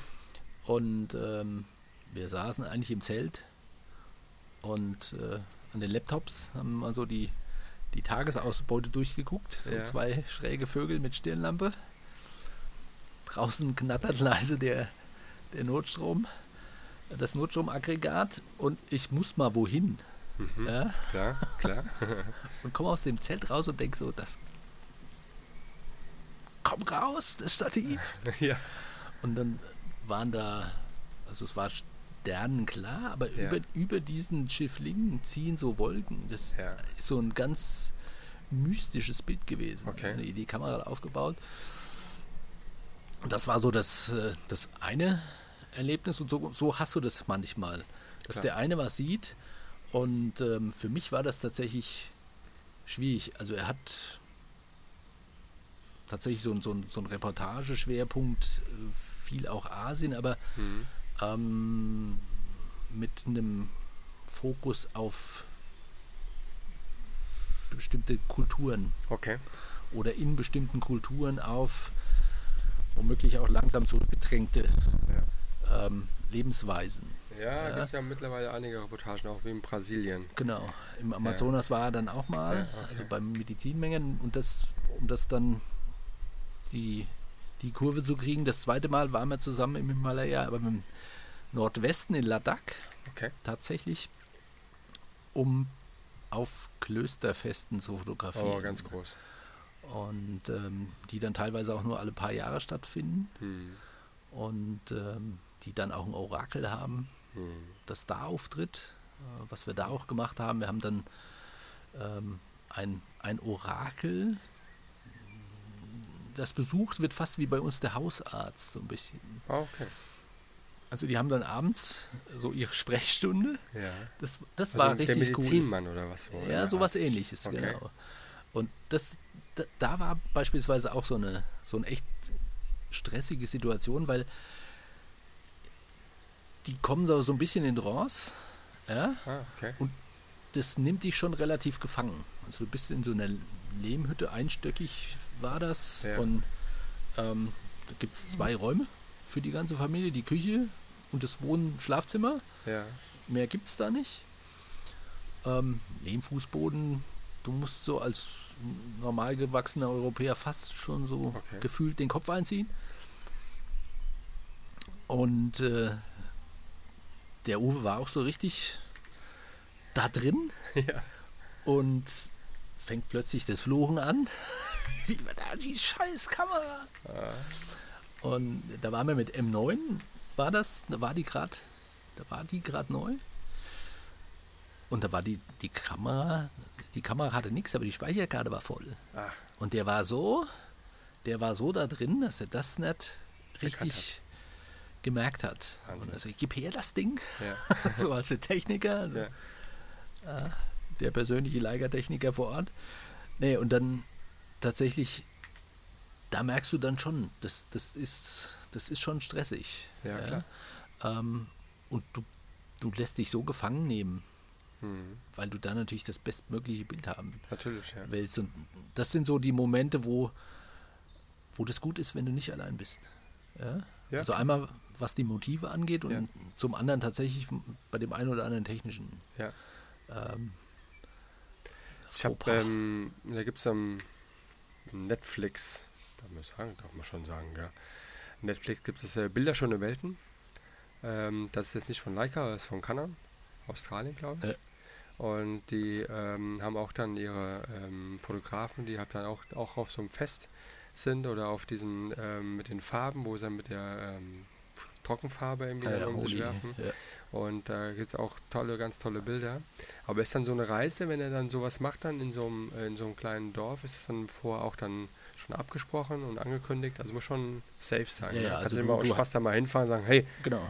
Und ähm, wir saßen eigentlich im Zelt und äh, an den Laptops haben mal so die, die Tagesausbeute durchgeguckt. So Ja. zwei schräge Vögel mit Stirnlampe. Draußen knattert leise der, der Notstrom, das Notstromaggregat und ich muss mal wohin. Mhm. Ja? Klar, klar. <laughs> Und komme aus dem Zelt raus und denke so, das komm raus, das Stativ. <laughs> ja, Und dann waren da, also es war sternenklar, aber Ja. über, über diesen Schifflingen ziehen so Wolken. Das Ja. ist so ein ganz mystisches Bild gewesen. Okay. Die, die Kamera aufgebaut. Und das war so das, äh, das eine Erlebnis und so, so hast du das manchmal. Dass Klar. der eine was sieht und ähm, für mich war das tatsächlich schwierig. Also er hat tatsächlich so, ein- so, so ein Reportageschwerpunkt, äh, viel auch Asien, aber Mhm. Ähm, mit einem Fokus auf bestimmte Kulturen Okay. oder in bestimmten Kulturen auf womöglich auch langsam zurückgedrängte ähm, Lebensweisen. Ja, Ja. gibt es ja mittlerweile einige Reportagen, auch wie in Brasilien. Genau. Im Amazonas war er dann auch mal, Ja, okay. also beim Medizinmengen und das, um das dann die, die Kurve zu kriegen. Das zweite Mal waren wir zusammen im Himalaya, aber im Nordwesten in Ladakh Okay. tatsächlich, um auf Klösterfesten zu fotografieren. Oh, ganz groß. Und ähm, die dann teilweise auch nur alle paar Jahre stattfinden Hm. und ähm, die dann auch ein Orakel haben, Hm. das da auftritt, äh, was wir da auch gemacht haben. Wir haben dann ähm, ein, ein Orakel, das besucht wird fast wie bei uns der Hausarzt, so ein bisschen. Ah, okay. Also die haben dann abends so ihre Sprechstunde. Ja. Das, das Also war der richtig cool. Medizinmann oder was so. Ja, oder? sowas ähnliches, Okay. genau. Und das, da, da war beispielsweise auch so eine, so eine echt stressige Situation, weil die kommen so, so ein bisschen in Trance, ja, Ah, okay. das nimmt dich schon relativ gefangen. Also du bist in so einer Lehmhütte, einstöckig war das Ja. und ähm, da gibt es zwei Räume für die ganze Familie, die Küche und das Wohn-Schlafzimmer. Ja. Mehr gibt es da nicht. Ähm, Lehmfußboden, du musst so als normal gewachsener Europäer fast schon so Okay. gefühlt den Kopf einziehen. Und äh, der Uwe war auch so richtig da drin <laughs> ja. und fängt plötzlich das Fluchen an. <laughs> <laughs> Wie war da die scheiß Kamera? Ah, Und da waren wir mit M9, war das, da war die gerade, da war die gerade neu. Und da war die, die Kamera, die Kamera hatte nichts, aber die Speicherkarte war voll. ah, Und der war so, der war so da drin, dass er das nicht richtig gemerkt hat. Wahnsinn. Und also ich gib her das Ding, ja. <laughs> so als der Techniker, also ja. der persönliche Leigertechniker vor Ort. Nee, und dann tatsächlich da merkst du dann schon, das, das, ist, das ist schon stressig. Ja, klar. Ähm, und du, du lässt dich so gefangen nehmen, Hm. weil du da natürlich das bestmögliche Bild haben Natürlich, ja. willst. Und das sind so die Momente, wo, wo das gut ist, wenn du nicht allein bist. Ja? Ja. Also einmal, was die Motive angeht und Ja. zum anderen tatsächlich bei dem einen oder anderen technischen. ja. Ähm, Ich habe, ähm, da gibt es am Netflix, darf man sagen, darf man schon sagen, ja. Netflix gibt es äh, Bilderschöne Welten. Ähm, das ist jetzt nicht von Leica, das ist von Canon, Australien, glaube ich. Ja. Und die ähm, haben auch dann ihre ähm, Fotografen, die halt dann auch, auch auf so einem Fest sind oder auf diesem ähm, mit den Farben, wo sie dann mit der ähm, Trockenfarbe irgendwie äh, dann um sich werfen. ja. Und da gibt es auch tolle, ganz tolle Bilder. Aber ist dann so eine Reise, wenn er dann sowas macht, dann in so einem, in so einem kleinen Dorf, ist es dann vorher auch dann schon abgesprochen und angekündigt? Also muss schon safe sein. Ja, ne? ja, Kannst also du immer du- Spaß da mal hinfahren und sagen, hey, Genau.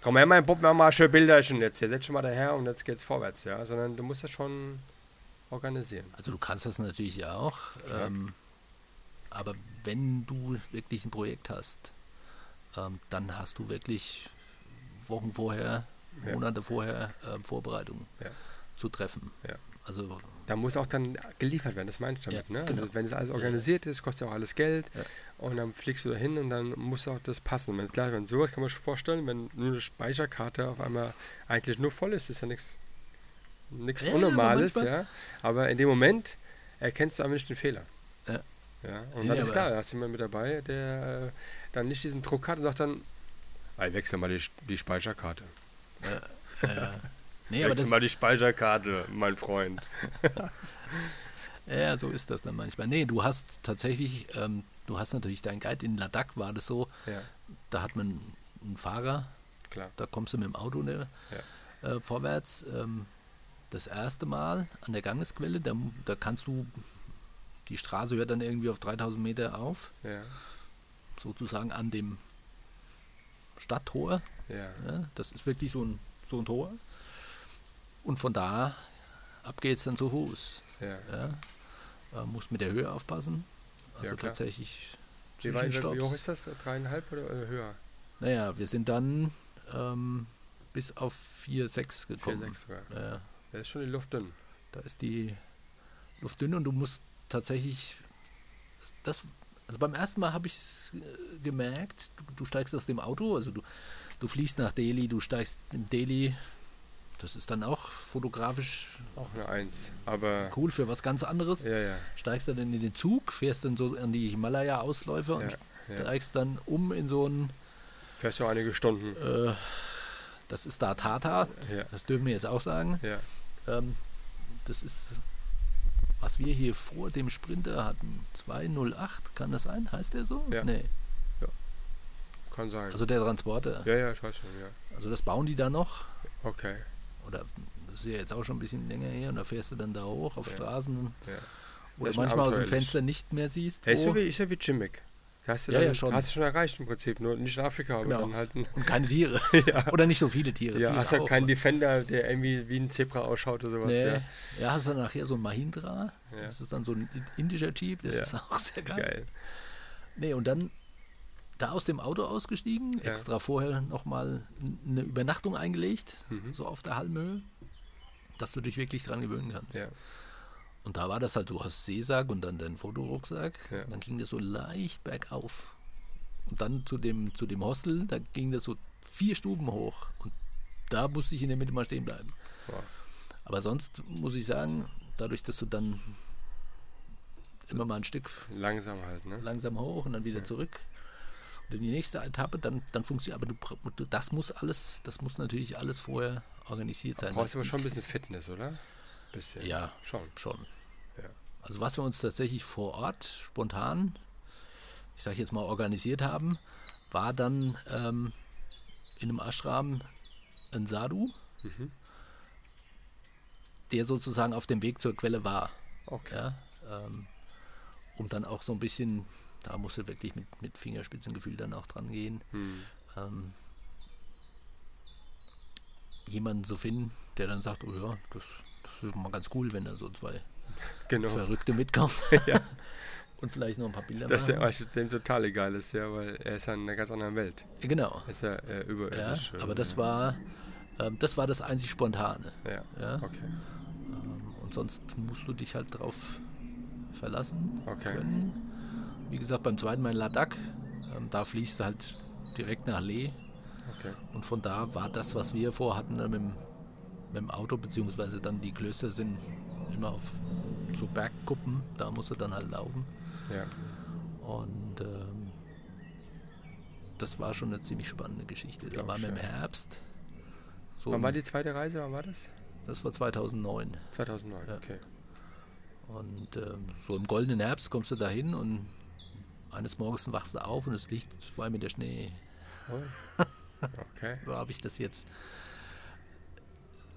komm her, mein Bub, mach mal schön Bilderchen jetzt hier, setz dich mal daher und jetzt geht's vorwärts, ja. Sondern du musst das schon organisieren. Also du kannst das natürlich ja auch. Klar. Ähm, aber wenn du wirklich ein Projekt hast, ähm, dann hast du wirklich Wochen vorher, Ja. Monate vorher ähm, Vorbereitungen Ja. zu treffen. Ja. Also Da muss auch dann geliefert werden, das meine ich damit. Ja, ne? genau. Also wenn es alles organisiert ist, kostet ja auch alles Geld Ja. und dann fliegst du da hin und dann muss auch das passen. Wenn, klar, wenn sowas kann man sich vorstellen, wenn nur eine Speicherkarte auf einmal eigentlich nur voll ist, ist ja nichts nichts Ja, aber Unnormales, manchmal- ja. Aber in dem Moment erkennst du einfach nicht den Fehler. Ja. Ja, und dann ist aber- klar, da hast du jemanden mit dabei, der äh, dann nicht diesen Druck hat und sagt dann, "Ey, wechsel mal die, die Speicherkarte. Äh, nee, aber das, mal die Speicherkarte, mein Freund. <laughs> ja, so ist das dann manchmal. Nee, du hast tatsächlich, ähm, du hast natürlich deinen Guide in Ladakh war das so, Ja, da hat man einen Fahrer, klar. da kommst du mit dem Auto ne, äh, vorwärts. Ähm, das erste Mal an der Gangesquelle, da, da kannst du, die Straße hört dann irgendwie auf 3000 Meter auf, Ja, sozusagen an dem Stadttor. Ja. Ja, das ist wirklich so ein, so ein Tor. Und von da ab geht's dann zu Fuß. ja. Ja. Äh, muss mit der Höhe aufpassen. Also Ja, tatsächlich Wie, weit, wie hoch ist das? Dreieinhalb oder äh, höher? Naja, wir sind dann ähm, bis auf 4,6 Vier, gekommen. sechs sogar. Ja, Da ist schon die Luft dünn. da ist die Luft dünn und du musst tatsächlich das also beim ersten Mal habe ich es gemerkt, du, du steigst aus dem Auto, also du, du fliegst nach Delhi, du steigst im Delhi, das ist dann auch fotografisch Auch eine Eins. Aber cool für was ganz anderes. ja, ja. Steigst dann in den Zug, fährst dann so an die Himalaya-Ausläufer und steigst dann um in so ein, Fährst du einige Stunden. äh, das ist da Tata, das dürfen wir jetzt auch sagen. ja. Ähm, das ist, was wir hier vor dem Sprinter hatten. 208, kann das sein? Heißt der so? Ja. Nee. Kann sein. Also der Transporter. ja, ja, ich weiß schon, ja. Also das bauen die da noch. Okay. Oder das ist ja jetzt auch schon ein bisschen länger her und da fährst du dann da hoch auf Ja. Straßen, Ja. Ja, schon manchmal aus dem. Fenster nicht mehr siehst. Hey, ist, wo- wie, ist ja wie Jimmick. Hast du, Ja, dann, ja, schon. hast du schon erreicht im Prinzip, nur nicht in Afrika, aber Genau. dann halt und keine Tiere. <laughs> ja, Oder nicht so viele Tiere. ja, Tiere hast halt keinen Defender, der irgendwie wie ein Zebra ausschaut oder sowas. Nee. Ja. Ja. hast dann nachher so ein Mahindra. Ja. Das ist dann so ein indischer Jeep. Das Ja. ist auch sehr geil. Geil. Nee, und dann da aus dem Auto ausgestiegen, Ja. extra vorher nochmal eine Übernachtung eingelegt, Mhm. so auf der Halmhöhe, dass du dich wirklich dran gewöhnen kannst. Ja. Und da war das halt, du hast Seesack und dann deinen Fotorucksack. Ja. Dann ging das so leicht bergauf. Und dann zu dem, zu dem Hostel, da ging das so vier Stufen hoch. Und da musste ich in der Mitte mal stehen bleiben. Boah. Aber sonst muss ich sagen, dadurch, dass du dann immer mal ein Stück Langsam halt, ne? langsam hoch und dann wieder zurück. Die nächste Etappe, dann, dann funktioniert, aber du, du, das muss alles, das muss natürlich alles vorher organisiert sein. Brauchst aber schon ein bisschen Fitness, oder? Bisschen. Ja. Schon. Schon. Ja. Also was wir uns tatsächlich vor Ort spontan, ich sage jetzt mal organisiert haben, war dann ähm, in einem Ashram ein Sadhu, Mhm. der sozusagen auf dem Weg zur Quelle war. Okay. Ja, ähm, um dann auch so ein bisschen, da musst du wirklich mit, mit Fingerspitzengefühl dann auch dran gehen, Hm. ähm, jemanden zu finden, der dann sagt, oh ja, das, das ist mal ganz cool, wenn da so zwei <laughs> Genau. Verrückte mitkommen. <laughs> Ja. <laughs> und vielleicht noch ein paar Bilder Dass der machen. euch dem total egal ist, ja, weil er ist ja in einer ganz anderen Welt. Genau. Er ist ja äh, Ja, überirdisch. aber äh, das war, ähm, das war das einzig Spontane. Ja, Ja? okay. Ähm, und sonst musst du dich halt drauf verlassen Okay. können. Wie gesagt, beim zweiten Mal in Ladakh, ähm, da fließt halt direkt nach Leh. okay. Und von da war das, was wir vorhatten, mit dem, mit dem Auto, beziehungsweise dann die Klöster sind immer auf so Bergkuppen, da musst du dann halt laufen. Ja. Und ähm, das war schon eine ziemlich spannende Geschichte. Da waren wir im. Herbst. So, Wann war die zweite Reise? Wann war das? das war 2009. 2009, Ja. okay. Und ähm, so im goldenen Herbst kommst du da hin und eines Morgens wachst du auf und es liegt zwei Meter Schnee. Oh. Okay. <laughs> So habe ich das jetzt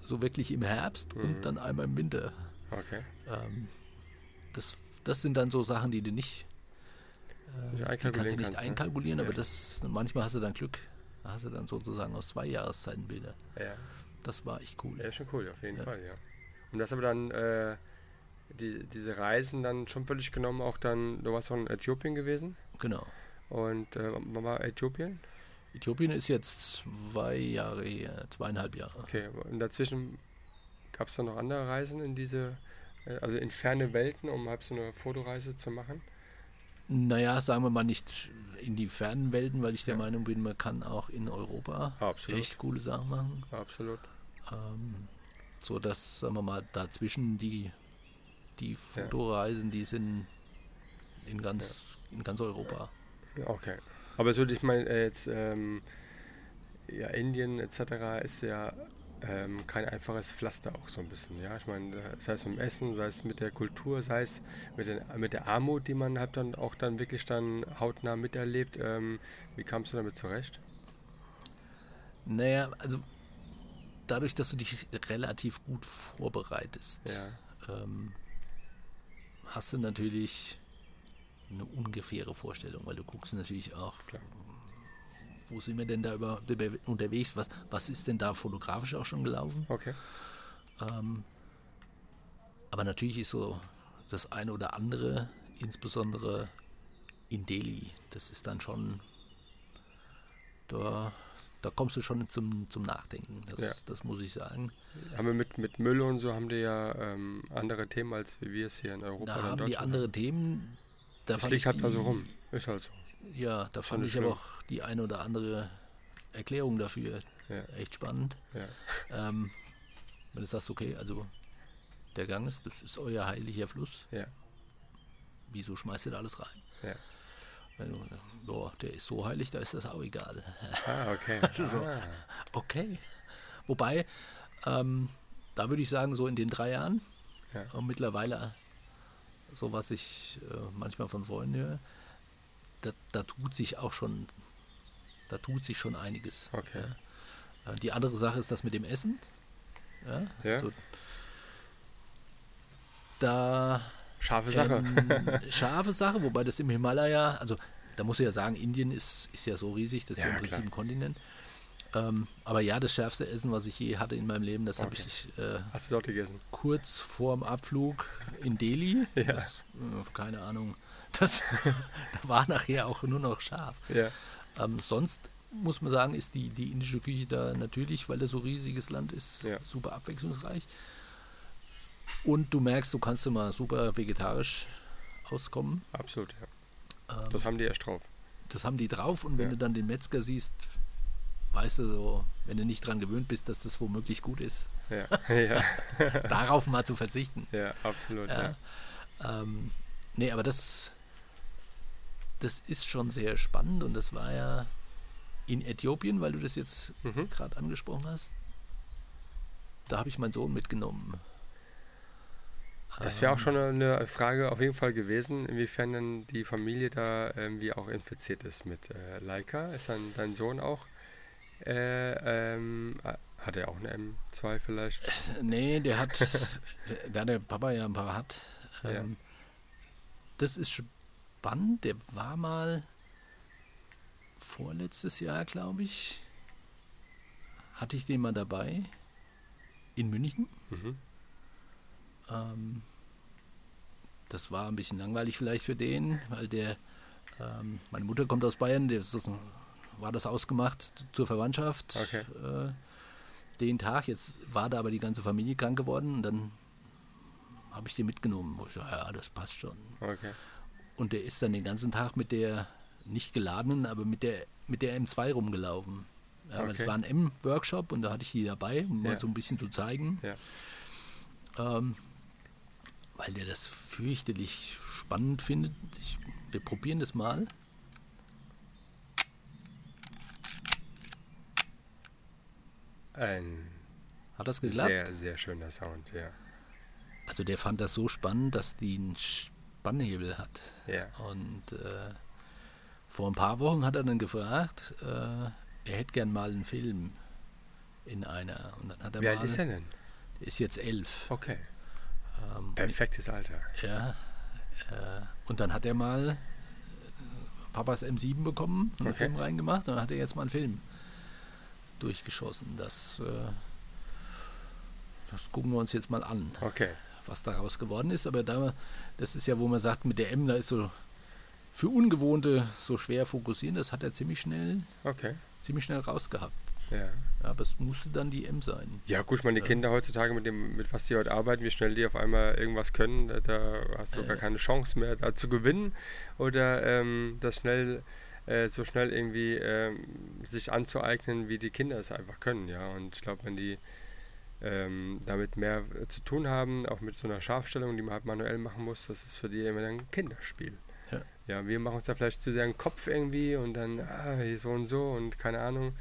so wirklich im Herbst Mhm. und dann einmal im Winter. Okay. Ähm, das, das sind dann so Sachen, die du nicht, Nicht die kannst einkalkulieren du nicht kannst, ne? einkalkulieren, aber Ja. das manchmal hast du dann Glück. Da hast du dann sozusagen aus zwei Jahreszeiten Bilder. Ja. Das war echt cool. ja, schon cool, auf jeden Ja. Fall, ja. Und das aber dann, äh, die, diese Reisen dann schon völlig genommen, auch dann, du warst auch in Äthiopien gewesen. Genau. Und äh, wann war Äthiopien? Äthiopien ist jetzt zwei Jahre her, zweieinhalb Jahre. Okay, und dazwischen gab es dann noch andere Reisen in diese, äh, also in ferne Welten, um halt so eine Fotoreise zu machen? Naja, sagen wir mal nicht in die fernen Welten, weil ich der Ja. Meinung bin, man kann auch in Europa Absolut. echt coole Sachen machen. Absolut. Ähm, so dass, sagen wir mal, dazwischen die, die Fotoreisen, die sind in ganz, in ganz Europa. Okay. Aber so, ich meine, äh, jetzt, ähm, ja, Indien etc. ist ja ähm, kein einfaches Pflaster auch so ein bisschen, ja. Ich meine, sei es im Essen, sei es mit der Kultur, sei es mit, den, mit der Armut, die man halt dann auch dann wirklich dann hautnah miterlebt. Ähm, wie kamst du damit zurecht? Naja, also dadurch, dass du dich relativ gut vorbereitest, Ja. ähm, hast du natürlich eine ungefähre Vorstellung, weil du guckst natürlich auch, Klar. wo sind wir denn da über, unterwegs, was, was ist denn da fotografisch auch schon gelaufen. Okay. Ähm, aber natürlich ist so das eine oder andere, insbesondere in Delhi, das ist dann schon, da, da kommst du schon zum, zum Nachdenken, das, Ja. das muss ich sagen. Haben wir mit, mit Müll und so haben die ja ähm, andere Themen, als wie wir es hier in Europa Da oder in haben die andere Themen, da Das fand liegt ich halt mal so rum. Ist halt so. Ja, da fand ich aber schlimm. auch die eine oder andere Erklärung dafür Ja. echt spannend. Ja. Ähm, wenn du sagst, okay, also der Ganges, das ist euer heiliger Fluss, Ja. wieso schmeißt ihr da alles rein? Ja. Wenn du, boah, der ist so heilig, da ist das auch egal. Ah, okay. <laughs> So. Ah, Okay. Wobei, ähm, da würde ich sagen, so in den drei Jahren Ja. und mittlerweile, so was ich äh, manchmal von Freunden höre, da, da tut sich auch schon, da tut sich schon einiges. Okay. Ja. Äh, Die andere Sache ist das mit dem Essen. Ja. Ja. Also, da Scharfe Sache. ähm, <laughs> scharfe Sache, wobei das im Himalaya, also da muss ich ja sagen, Indien ist, ist ja so riesig, das ist Ja, im Prinzip klar. ein Kontinent. Ähm, aber ja, das schärfste Essen, was ich je hatte in meinem Leben, das habe Okay. ich äh, Hast du dort gegessen? kurz vorm Abflug in Delhi. <laughs> Ja. Das, äh, keine Ahnung. Das <laughs> da war nachher auch nur noch scharf. Ja. Ähm, sonst muss man sagen, ist die, die indische Küche da natürlich, weil das so riesiges Land ist, Ja. super abwechslungsreich. Und du merkst, du kannst immer super vegetarisch auskommen. Absolut, ja. Ähm, Das haben die erst drauf. das haben die drauf und wenn Ja. du dann den Metzger siehst, weißt du so, wenn du nicht dran gewöhnt bist, dass das womöglich gut ist, Ja, <laughs> <laughs> ja, darauf mal zu verzichten. ja absolut. Ja. Ja. Ähm, nee, aber das, das ist schon sehr spannend und das war ja in Äthiopien, weil du das jetzt Mhm. gerade angesprochen hast. Da habe ich meinen Sohn mitgenommen. Das wäre auch Ähm, schon eine Frage auf jeden Fall gewesen, inwiefern denn die Familie da irgendwie auch infiziert ist mit äh, Leica. Ist dann dein Sohn auch? Äh, ähm, äh, hat er auch eine M2 vielleicht? Nee, der hat, <laughs> der- da der Papa ja ein paar hat. Ja. Ähm, Das ist spannend. Der war mal vorletztes Jahr, glaube ich, hatte ich den mal dabei in München. Mhm. Ähm, das war ein bisschen langweilig vielleicht für den, weil der, ähm, meine Mutter kommt aus Bayern, der war das ausgemacht zur Verwandtschaft. Okay. Äh, den Tag, jetzt war da aber die ganze Familie krank geworden und dann habe ich den mitgenommen. Wo ich so, ja, das passt schon. Okay. Und der ist dann den ganzen Tag mit der, nicht geladenen, aber mit der, mit der M2 rumgelaufen. Ja, weil Okay. es war ein M-Workshop und da hatte ich die dabei, um Ja. mal so ein bisschen zu zeigen. Ja. Ähm, weil der das fürchterlich spannend findet. Ich, wir probieren das mal. Ein Hat das geklappt? sehr, sehr schöner Sound, ja. Also der fand das so spannend, dass die einen Spannhebel hat. Ja. Und äh, vor ein paar Wochen hat er dann gefragt, äh, er hätte gern mal einen Film in einer. Und dann hat er Wie mal, alt ist er denn? der ist jetzt elf. Okay. Ähm, Perfektes Alter. ja, äh, und dann hat er mal äh, Papas M7 bekommen und einen Okay. Film reingemacht und dann hat er jetzt mal einen Film durchgeschossen. Das, äh, das gucken wir uns jetzt mal an. Okay. was daraus geworden ist. Aber da, das ist ja, wo man sagt, mit der M, da ist so für Ungewohnte so schwer fokussieren. Das hat er ziemlich schnell, Okay. ziemlich schnell rausgehabt. Ja. Aber es musste dann die M sein. Ja, gut, ich meine, die Kinder heutzutage, mit dem, mit was die heute arbeiten, wie schnell die auf einmal irgendwas können, da, da hast du gar keine Chance mehr, da zu gewinnen oder ähm, das schnell, äh, so schnell irgendwie ähm, sich anzueignen, wie die Kinder es einfach können, ja. Und ich glaube, wenn die ähm, damit mehr äh, zu tun haben, auch mit so einer Scharfstellung, die man halt manuell machen muss, das ist für die immer ein Kinderspiel. Ja. Ja, wir machen uns da vielleicht zu sehr einen Kopf irgendwie und dann ah, hier so und so und keine Ahnung.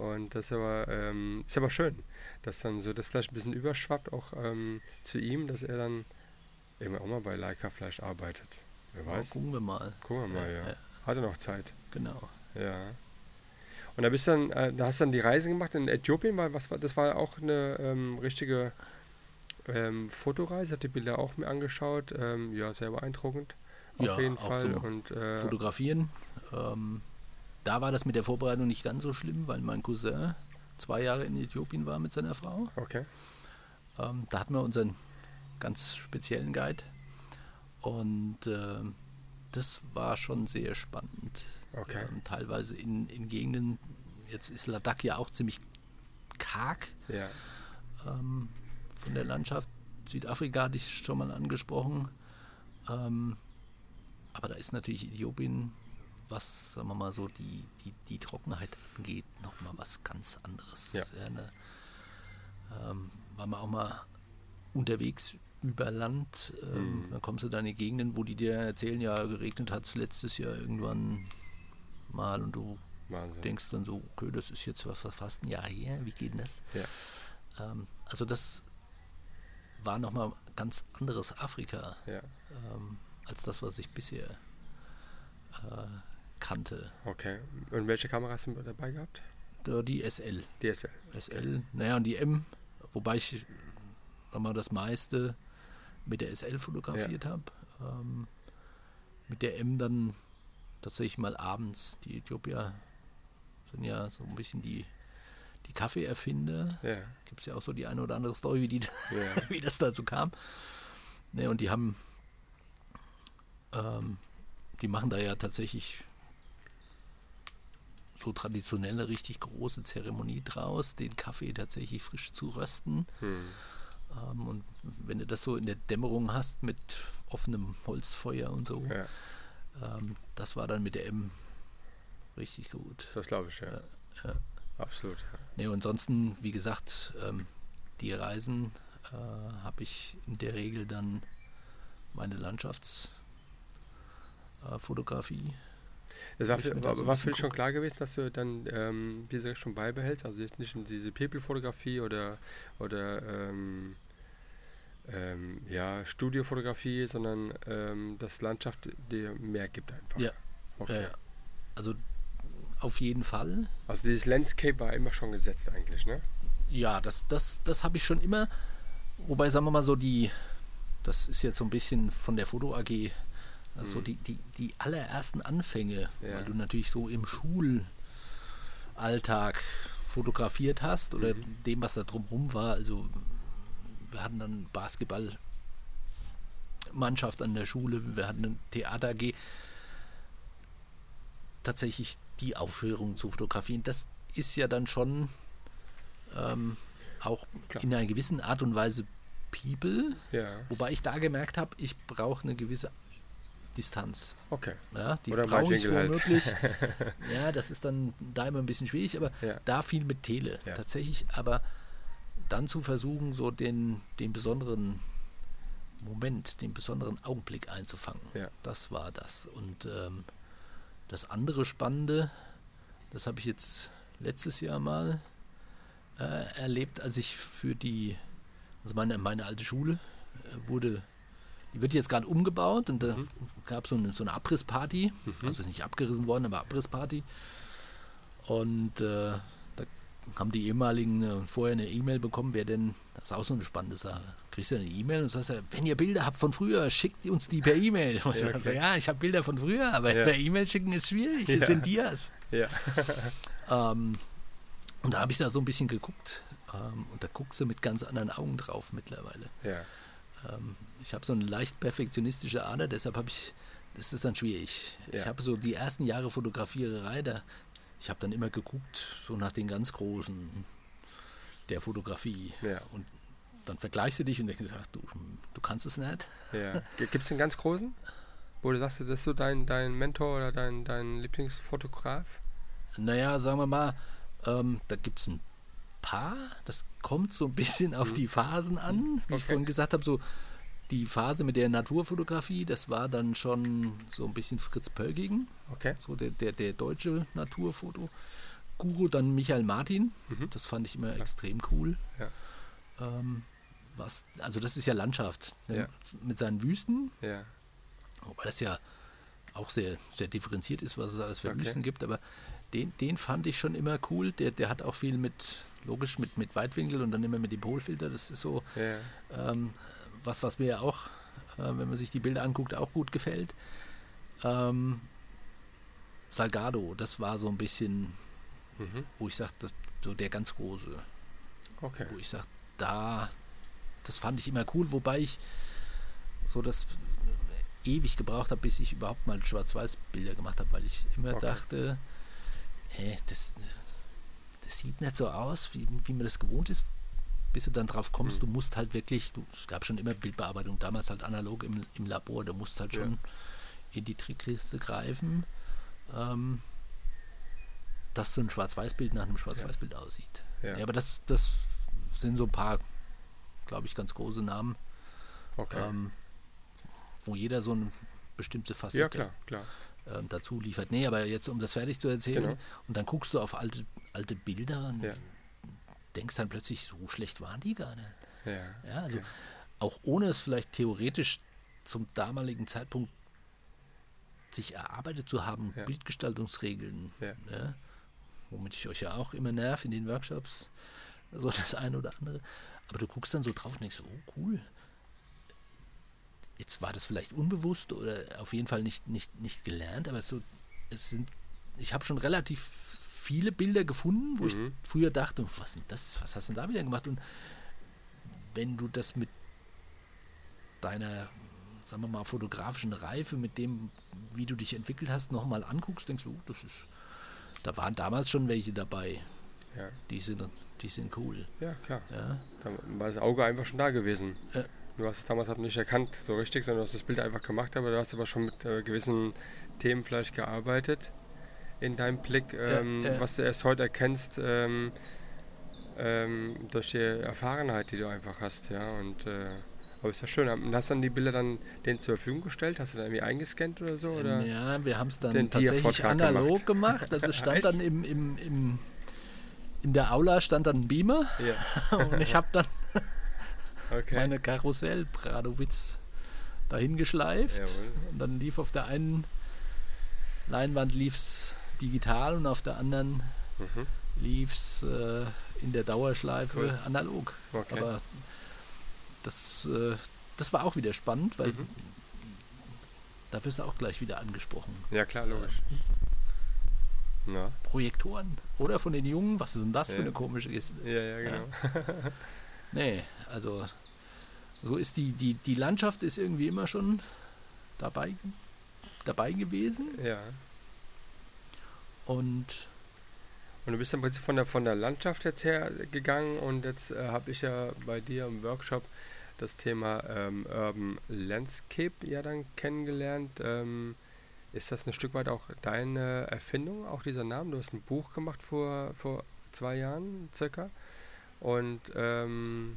Und das ist aber, ähm, ist aber schön, dass dann so das vielleicht ein bisschen überschwappt auch ähm, zu ihm, dass er dann eben auch mal bei Leica vielleicht arbeitet. Wer Ja, weiß. gucken wir mal. Gucken wir mal, ja. ja. Hat er noch Zeit. Genau. Ja. Und da bist du dann, äh, da hast du dann die Reise gemacht in Äthiopien, weil was war, das war auch eine ähm, richtige ähm, Fotoreise, hab die Bilder auch mir angeschaut. Ähm, ja, sehr beeindruckend. Auf Ja, jeden Fall. Und äh, Fotografieren. Ähm, da war das mit der Vorbereitung nicht ganz so schlimm, weil mein Cousin zwei Jahre in Äthiopien war mit seiner Frau. okay. Ähm, da hatten wir unseren ganz speziellen Guide. Und ähm, das war schon sehr spannend. Okay. Ähm, teilweise in, in Gegenden, jetzt ist Ladakh ja auch ziemlich karg Ja. ähm, von der Landschaft. Südafrika hatte ich schon mal angesprochen. Ähm, aber da ist natürlich Äthiopien, was, sagen wir mal so, die, die, die Trockenheit angeht, nochmal was ganz anderes. Ja. ne? ähm, war man auch mal unterwegs über Land, ähm, Mhm. dann kommst du da in Gegenden, wo die dir erzählen, ja, geregnet hat es letztes Jahr irgendwann mal und du Wahnsinn. denkst dann so, okay, das ist jetzt was, was fast ein Jahr her, wie geht denn das? Ja. Ähm, also das war nochmal ganz anderes Afrika Ja. ähm, als das, was ich bisher äh, kannte. Okay. Und welche Kamera hast du dabei gehabt? Die SL. DSL. SL, naja, und die M, wobei ich nochmal das meiste mit der SL fotografiert habe. Ähm, mit der M dann tatsächlich mal abends. Die Äthiopier sind ja so ein bisschen die, die Kaffeeerfinder. Ja. Gibt es ja auch so die eine oder andere Story, wie, die, Ja. <laughs> wie das dazu kam. Ne, und die haben, ähm, die machen da ja tatsächlich so traditionelle, richtig große Zeremonie draus, den Kaffee tatsächlich frisch zu rösten. Hm. Ähm, und wenn du das so in der Dämmerung hast mit offenem Holzfeuer und so, ja. ähm, das war dann mit der M richtig gut. Das glaube ich, ja. ja. Absolut. Ja. Ne, und ansonsten, wie gesagt, ähm, die Reisen äh, habe ich in der Regel dann meine Landschaftsfotografie. Das war, für, war, war für dich schon klar gewesen, dass du dann ähm, diese Richtung beibehältst? Also jetzt nicht diese People-Fotografie oder, oder ähm, ähm, ja, Studiofotografie, sondern ähm, dass Landschaft dir mehr gibt einfach. Ja. Okay. Äh, also auf jeden Fall. Also dieses Landscape war immer schon gesetzt eigentlich, ne? Ja, das, das, das habe ich schon immer. Wobei, sagen wir mal so, die, das ist jetzt so ein bisschen von der Foto AG, also die, die, die allerersten Anfänge, Ja. weil du natürlich so im Schulalltag fotografiert hast oder dem, was da drumherum war. Also wir hatten dann Basketball Mannschaft an der Schule, wir hatten ein Theater AG, tatsächlich die Aufführung zu fotografieren. Das ist ja dann schon ähm, auch Klar. in einer gewissen Art und Weise People, Ja. wobei ich da gemerkt habe, ich brauche eine gewisse Distanz. Okay. Ja, die Oder brauche ich halt. womöglich. <laughs> ja, das ist dann da immer ein bisschen schwierig, aber Ja. da viel mit Tele Ja. tatsächlich. Aber dann zu versuchen, so den, den besonderen Moment, den besonderen Augenblick einzufangen, Ja. das war das. Und ähm, das andere Spannende, das habe ich jetzt letztes Jahr mal äh, erlebt, als ich für die, also meine, meine alte Schule äh, wurde, die wird jetzt gerade umgebaut und da gab es so eine, so eine Abrissparty, also ist nicht abgerissen worden, aber Abrissparty. Und äh, da haben die ehemaligen äh, vorher eine E-Mail bekommen, wer denn, das ist auch so eine spannende Sache. Kriegst du eine E-Mail und sagst, wenn ihr Bilder habt von früher, schickt uns die per E-Mail. Und ich Ja, okay. ja, ich habe Bilder von früher, aber Ja. per E-Mail schicken ist schwierig, Ja. es sind Dias. Ja. <laughs> Ähm, und da habe ich da so ein bisschen geguckt. Ähm, und da guckst du mit ganz anderen Augen drauf mittlerweile. Ja. Ähm, ich habe so eine leicht perfektionistische Ader, deshalb habe ich, das ist dann schwierig. Ja. Ich habe so die ersten Jahre Fotografiererei, da, ich habe dann immer geguckt, so nach den ganz Großen der Fotografie. Ja. Und dann vergleichst du dich und denkst, du, du kannst es nicht. ja. <laughs> Gibt es einen ganz großen? Wo du sagst, das ist so dein, dein Mentor oder dein, dein Lieblingsfotograf? Naja, sagen wir mal, ähm, da gibt es ein paar. Das kommt so ein bisschen auf die Phasen an. Wie ich Mhm. Okay. vorhin gesagt habe, so die Phase mit der Naturfotografie, das war dann schon so ein bisschen Fritz Pölgigen, Okay. so der, der, der deutsche Naturfoto-Guru. Dann Michael Martin, Mhm. das fand ich immer extrem cool. Ja. Ähm, was, also das ist ja Landschaft ne? Ja. mit seinen Wüsten, Ja. Wobei das ja auch sehr, sehr differenziert ist, was es alles für Okay. Wüsten gibt, aber den, den fand ich schon immer cool. Der, der hat auch viel mit, logisch, mit, mit Weitwinkel und dann immer mit dem Polfilter. Das ist so Ja. ähm, was, was mir ja auch, äh, wenn man sich die Bilder anguckt, auch gut gefällt. Ähm, Salgado, das war so ein bisschen, Mhm. wo ich sagte, so der ganz große Okay. wo ich sage, da, das fand ich immer cool, wobei ich so das ewig gebraucht habe, bis ich überhaupt mal Schwarz-Weiß-Bilder gemacht habe, weil ich immer Okay. dachte, hä, das, das sieht nicht so aus, wie, wie man das gewohnt ist. Bis du dann drauf kommst, Mhm. du musst halt wirklich, du, es gab schon immer Bildbearbeitung, damals halt analog im, im Labor, du musst halt Ja. schon in die Trickkiste greifen, ähm, dass so ein Schwarz-Weiß-Bild nach einem Schwarz-Weiß-Bild aussieht. Ja. Ja, aber das, das sind so ein paar, glaube ich, ganz große Namen, Okay. ähm, wo jeder so eine bestimmte ja, Facette klar, klar. ähm, dazu liefert. Nee, aber jetzt, um das fertig zu erzählen, Genau. und dann guckst du auf alte, alte Bilder und Ja. Denkst dann plötzlich, so schlecht waren die gar nicht. Ja. Ja, also Okay. auch ohne es vielleicht theoretisch zum damaligen Zeitpunkt sich erarbeitet zu haben, Ja. Bildgestaltungsregeln, Ja. ja, womit ich euch ja auch immer nerv in den Workshops, so das eine oder andere. Aber du guckst dann so drauf und denkst, so, oh cool. Jetzt war das vielleicht unbewusst oder auf jeden Fall nicht, nicht, nicht gelernt, aber so, es sind, ich habe schon relativ viele Bilder gefunden, wo Mhm. ich früher dachte, was denn das, was hast du denn da wieder gemacht? Und wenn du das mit deiner, sagen wir mal, fotografischen Reife, mit dem, wie du dich entwickelt hast, nochmal anguckst, denkst du, oh, das ist, da waren damals schon welche dabei, Ja. die sind, die sind cool. ja, klar. Ja, Da war das Auge einfach schon da gewesen. Ja. Du hast es damals halt nicht erkannt, so richtig, sondern du hast das Bild einfach gemacht, aber du hast aber schon mit äh, gewissen Themen vielleicht gearbeitet in deinem Blick, ähm, ja. was du erst heute erkennst ähm, ähm, durch die Erfahrenheit, die du einfach hast, ja. Und äh, aber ist ja schön. Und hast du dann die Bilder dann denen zur Verfügung gestellt? Hast du da irgendwie eingescannt oder so? Oder? ja wir haben es dann tatsächlich analog gemacht. Also es stand <laughs> dann im, im, im, in der Aula stand dann ein Beamer Ja. <laughs> und ich habe dann <laughs> Okay. meine Karussell Pradowitz dahin geschleift. Jawohl. Und dann lief auf der einen Leinwand lief's digital und auf der anderen Mhm. lief's äh, in der Dauerschleife Cool. analog. Okay. Aber das, äh, das war auch wieder spannend, weil Mhm. da wirst du auch gleich wieder angesprochen. Ja, klar, logisch. Na, Projektoren oder von den Jungen, was ist denn das für Ja. eine komische Geste? ja, ja, genau. <laughs> Nee, also so ist die, die, die Landschaft ist irgendwie immer schon dabei, dabei gewesen. Ja. Und Und du bist im Prinzip von der, von der Landschaft jetzt her gegangen und jetzt äh, habe ich ja bei dir im Workshop das Thema ähm, Urban Landscape ja dann kennengelernt. Ähm, ist das ein Stück weit auch deine Erfindung, auch dieser Name? Du hast ein Buch gemacht vor, vor zwei Jahren circa und ähm,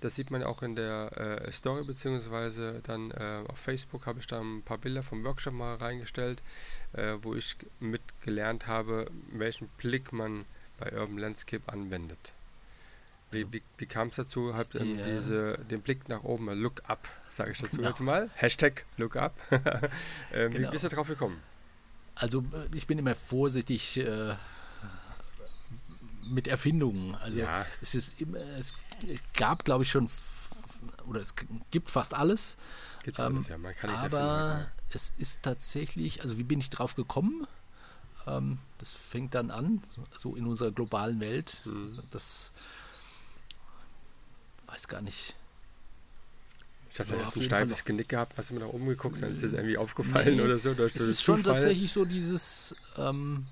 das sieht man auch in der äh, Story, beziehungsweise dann äh, auf Facebook habe ich da ein paar Bilder vom Workshop mal reingestellt, äh, wo ich mitgelernt habe, welchen Blick man bei Urban Landscape anwendet. Wie, Also- wie, wie kam es dazu? Habt ähm, Ja. diese, den Blick nach oben, äh, Look Up, sage ich dazu Genau. jetzt mal. Hashtag Look Up. <laughs> ähm, Wie Genau. bist du drauf gekommen? also äh, ich bin immer vorsichtig äh, mit Erfindungen. Also Ja. es ist immer, es, gab glaube ich schon oder es gibt fast alles. Gibt's Ähm, alles, ja. Man kann nicht aber erfinden, es ist tatsächlich, also wie bin ich drauf gekommen? Ähm, das fängt dann an, so- in unserer globalen Welt. Mhm. Das weiß gar nicht. Ich dachte, du hast ein steifes Genick gehabt, hast du mir nach oben geguckt, dann ist das irgendwie aufgefallen Nee, oder so. Durch Es so ist schon Zufall. tatsächlich so dieses, ähm,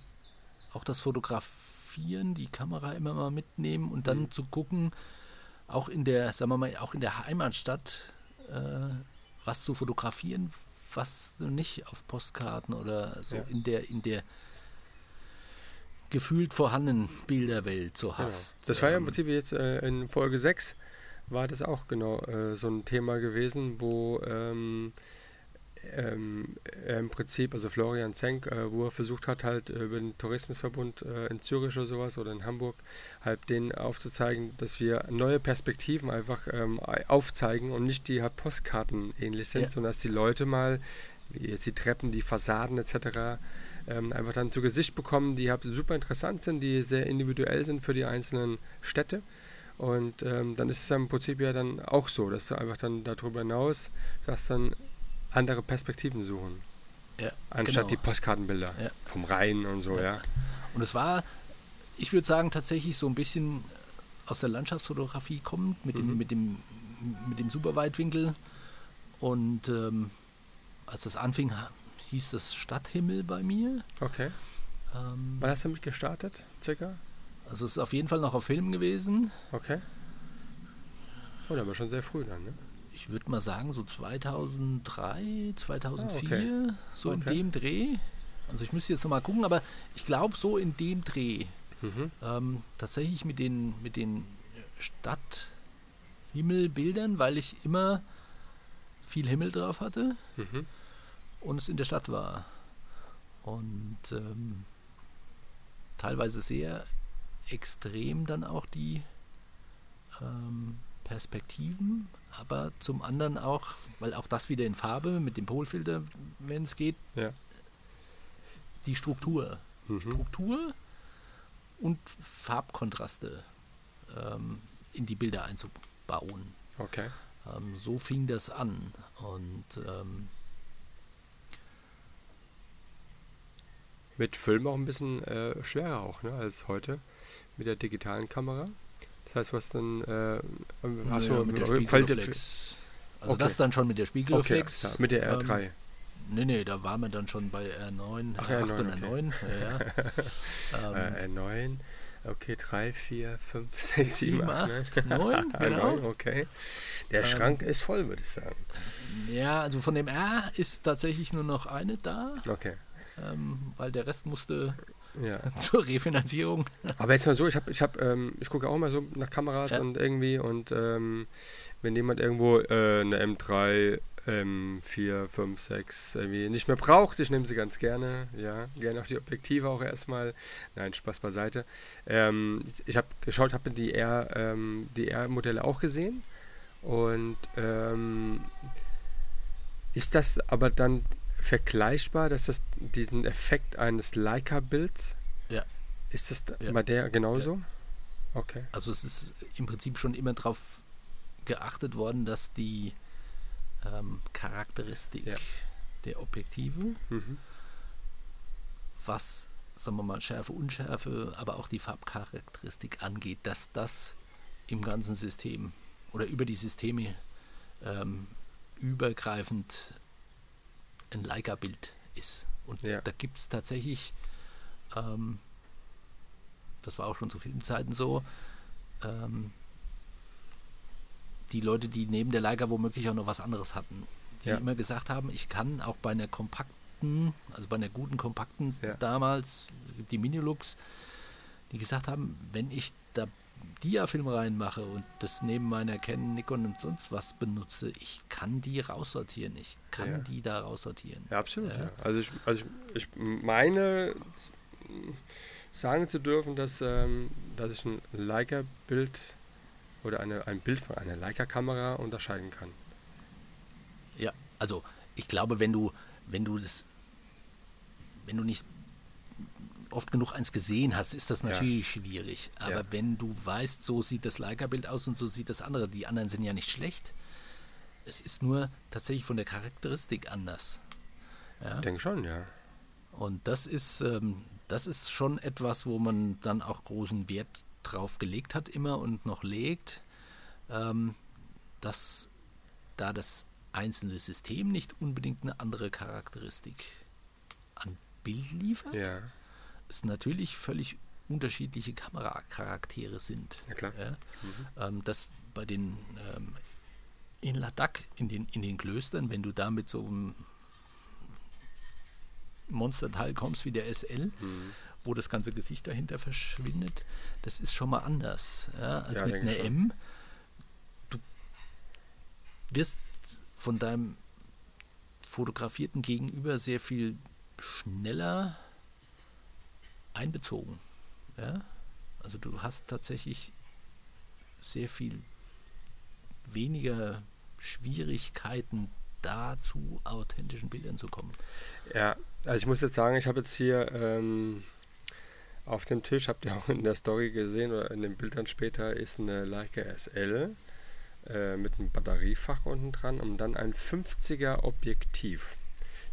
auch das Fotografieren, die Kamera immer mal mitnehmen und dann Mhm. zu gucken, auch in der, sagen wir mal, auch in der Heimatstadt, äh, was zu fotografieren, was du nicht auf Postkarten oder so Ja. in der, in der gefühlt vorhandenen Bilderwelt so Genau. hast. Das war ja im Ähm, Prinzip jetzt äh, in Folge 6 war das auch genau äh, so ein Thema gewesen, wo ähm, ähm, im Prinzip, also Florian Zenk, äh, wo er versucht hat, halt äh, über den Tourismusverbund äh, in Zürich oder sowas oder in Hamburg, halt denen aufzuzeigen, dass wir neue Perspektiven einfach ähm, ei- aufzeigen und nicht die halt Postkarten ähnlich sind, Ja. sondern dass die Leute mal, wie jetzt die Treppen, die Fassaden etc., ähm, einfach dann zu Gesicht bekommen, die halt super interessant sind, die sehr individuell sind für die einzelnen Städte. Und ähm, dann ist es dann im Prinzip ja dann auch so, dass du einfach dann darüber hinaus sagst dann andere Perspektiven suchen. ja, Anstatt genau. die Postkartenbilder Ja. vom Rhein und so, ja. Und es war, ich würde sagen, tatsächlich so ein bisschen aus der Landschaftsfotografie kommt, mit dem, Mhm. mit dem, mit dem Superweitwinkel. Und ähm, als das anfing, hieß das Stadthimmel bei mir. Okay. Ähm, Wann hast du damit gestartet, circa? also es ist auf jeden Fall noch auf Film gewesen. Okay. Oh, da war schon sehr früh dann, ne? Ich würde mal sagen, so 2003, 2004, Ah, so Okay. in dem Dreh. Also ich müsste jetzt nochmal gucken, aber ich glaube so in dem Dreh. Mhm. Ähm, tatsächlich mit den, mit den Stadthimmelbildern, weil ich immer viel Himmel drauf hatte Mhm. und es in der Stadt war. Und ähm, teilweise sehr extrem dann auch die ähm, Perspektiven, aber zum anderen auch, weil auch das wieder in Farbe mit dem Polfilter, wenn es geht, Ja. die Struktur. Mhm. Struktur und Farbkontraste ähm, in die Bilder einzubauen. Okay. Ähm, so fing das an. Und ähm, Mit Film auch ein bisschen äh, schwerer auch, ne, als heute mit der digitalen Kamera. Das heißt, was dann äh, hast naja, du mit der Spiegelreflex. Also Okay. das dann schon mit der Okay, Spiegelreflex. ja, mit der Ähm, R3. Nee, nee, da waren wir dann schon bei R9, Ach, R8 R9, und okay. R9. Ja, ja. <laughs> ähm, äh, R9. Okay, 3, 4, 5, 6, 7, Sieben, 8, acht, neun, <laughs> genau. okay. Der Ähm, Schrank ist voll, würde ich sagen. ja, also von dem R ist tatsächlich nur noch eine da, Okay. ähm, weil der Rest musste Ja. <laughs> zur Refinanzierung. Aber jetzt mal so, ich habe, ich habe, ähm, ich gucke auch mal so nach Kameras Ja. und irgendwie und ähm, wenn jemand irgendwo äh, eine M3, M4, 5, 6 irgendwie nicht mehr braucht, ich nehme sie ganz gerne, ja, gerne auch die Objektive auch erstmal. Nein, Spaß beiseite. Ähm, ich habe geschaut, habe die R, ähm, die R-Modelle auch gesehen und ähm, ist das aber dann vergleichbar, dass das diesen Effekt eines Leica-Bilds Ja. ist das da- Ja. bei der genauso? Okay. Also es ist im Prinzip schon immer darauf geachtet worden, dass die ähm, Charakteristik Ja. der Objektive, Mhm. was, sagen wir mal, Schärfe, Unschärfe, aber auch die Farbcharakteristik angeht, dass das im ganzen System oder über die Systeme ähm, übergreifend ein Leica-Bild ist. Und Ja. da gibt es tatsächlich, ähm, das war auch schon zu Filmzeiten so, ähm, die Leute, die neben der Leica womöglich auch noch was anderes hatten, die Ja. immer gesagt haben, ich kann auch bei einer kompakten, also bei einer guten kompakten Ja. damals, die Minilux, die gesagt haben, wenn ich da Diafilm reinmache und das neben meiner Canon, Nikon und sonst was benutze, ich kann die raussortieren. Ich kann Ja. die da raussortieren. Ja, absolut. Ja. Ja. Also, ich, also ich, ich meine sagen zu dürfen, dass, ähm, dass ich ein Leica-Bild oder eine, ein Bild von einer Leica-Kamera unterscheiden kann. Ja, also ich glaube, wenn du, wenn du das, wenn du nicht oft genug eins gesehen hast, ist das natürlich schwierig. Aber Ja. wenn du weißt, so sieht das Leica-Bild aus und so sieht das andere, die anderen sind ja nicht schlecht. Es ist nur tatsächlich von der Charakteristik anders. Ja? Ich denke schon, ja. Und das ist, ähm, das ist schon etwas, wo man dann auch großen Wert drauf gelegt hat immer und noch legt, ähm, dass da das einzelne System nicht unbedingt eine andere Charakteristik an Bild liefert, Ja, es natürlich völlig unterschiedliche Kameracharaktere sind. ja klar. Ja? Ähm, das bei den ähm, in Ladakh, in den, in den Klöstern, wenn du da mit so einem Monsterteil kommst wie der SL, Mhm. wo das ganze Gesicht dahinter verschwindet, das ist schon mal anders ja, als Ja, mit einer M. Du wirst von deinem fotografierten Gegenüber sehr viel schneller einbezogen. Ja? Also du hast tatsächlich sehr viel weniger Schwierigkeiten, da zu authentischen Bildern zu kommen. Ja, also ich muss jetzt sagen, ich habe jetzt hier ähm, auf dem Tisch, habt ihr auch in der Story gesehen oder in den Bildern später, ist eine Leica SL äh, mit einem Batteriefach unten dran und dann ein 50er Objektiv.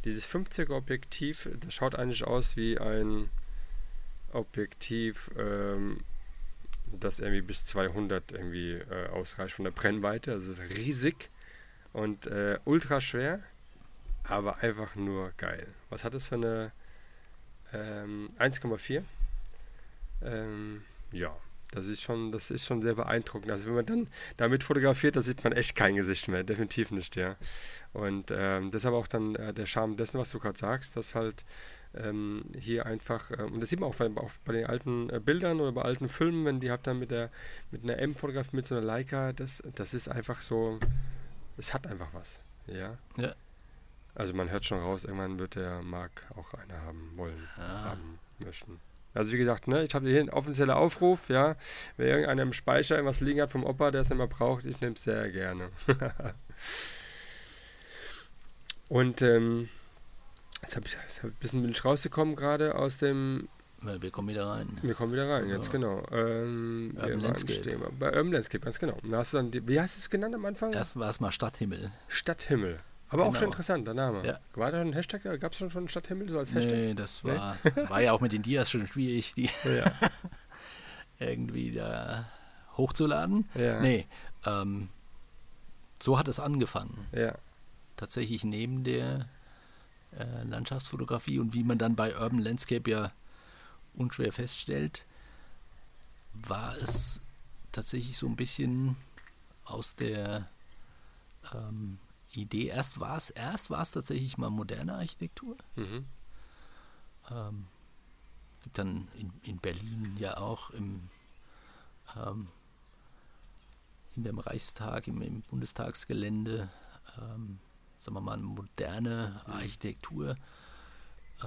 Dieses 50er Objektiv, das schaut eigentlich aus wie ein Objektiv, ähm, das irgendwie bis 200 irgendwie äh, ausreicht von der Brennweite. Also ist riesig und äh, ultra schwer aber einfach nur geil. Was hat das für eine ähm, 1,4? Ähm, ja, das ist schon, das ist schon sehr beeindruckend. Also wenn man dann damit fotografiert, da sieht man echt kein Gesicht mehr, definitiv nicht, ja. Und ähm, deshalb auch dann äh, der Charme dessen, was du gerade sagst, dass halt ähm, hier einfach, äh, und das sieht man auch bei, auch bei den alten äh, Bildern oder bei alten Filmen, wenn die habt dann mit der mit einer M fotografiert, mit so einer Leica, das, das ist einfach so, es hat einfach was, ja. Ja. Also man hört schon raus, irgendwann wird der Marc auch eine haben wollen, Ja. haben möchten. Also wie gesagt, ne, ich habe hier einen offiziellen Aufruf, ja. Wenn irgendeiner im Speicher irgendwas liegen hat vom Opa, der es mehr braucht, ich nehme es sehr gerne. <laughs> Und ähm, jetzt habe ich, jetzt hab ich ein bisschen bin ich rausgekommen gerade aus dem. Ja, Wir kommen wieder rein. Wir kommen wieder rein, ganz Ja. genau. Ähm, Urban Landscape. Bei Urban Landscape, ganz genau. Da hast du dann die, wie hast du es genannt am Anfang? Erst war es mal Stadthimmel. Stadthimmel. Aber auch Genau. schon interessant, der Name. Ja. War da ein Hashtag? Gab es schon schon Stadthimmel so als Hashtag? Nee, das Nee? war, war ja auch mit den Dias schon schwierig, die Ja. <laughs> irgendwie da hochzuladen. Ja. Nee, ähm, so hat es angefangen. Ja. Tatsächlich neben der äh, Landschaftsfotografie und wie man dann bei Urban Landscape ja unschwer feststellt, war es tatsächlich so ein bisschen aus der ähm, Idee. Erst war es, erst war es tatsächlich mal moderne Architektur. Mhm. Ähm, gibt dann in, in Berlin ja auch im ähm, hinterm Reichstag, im, im Bundestagsgelände, ähm, sagen wir mal, eine moderne Architektur.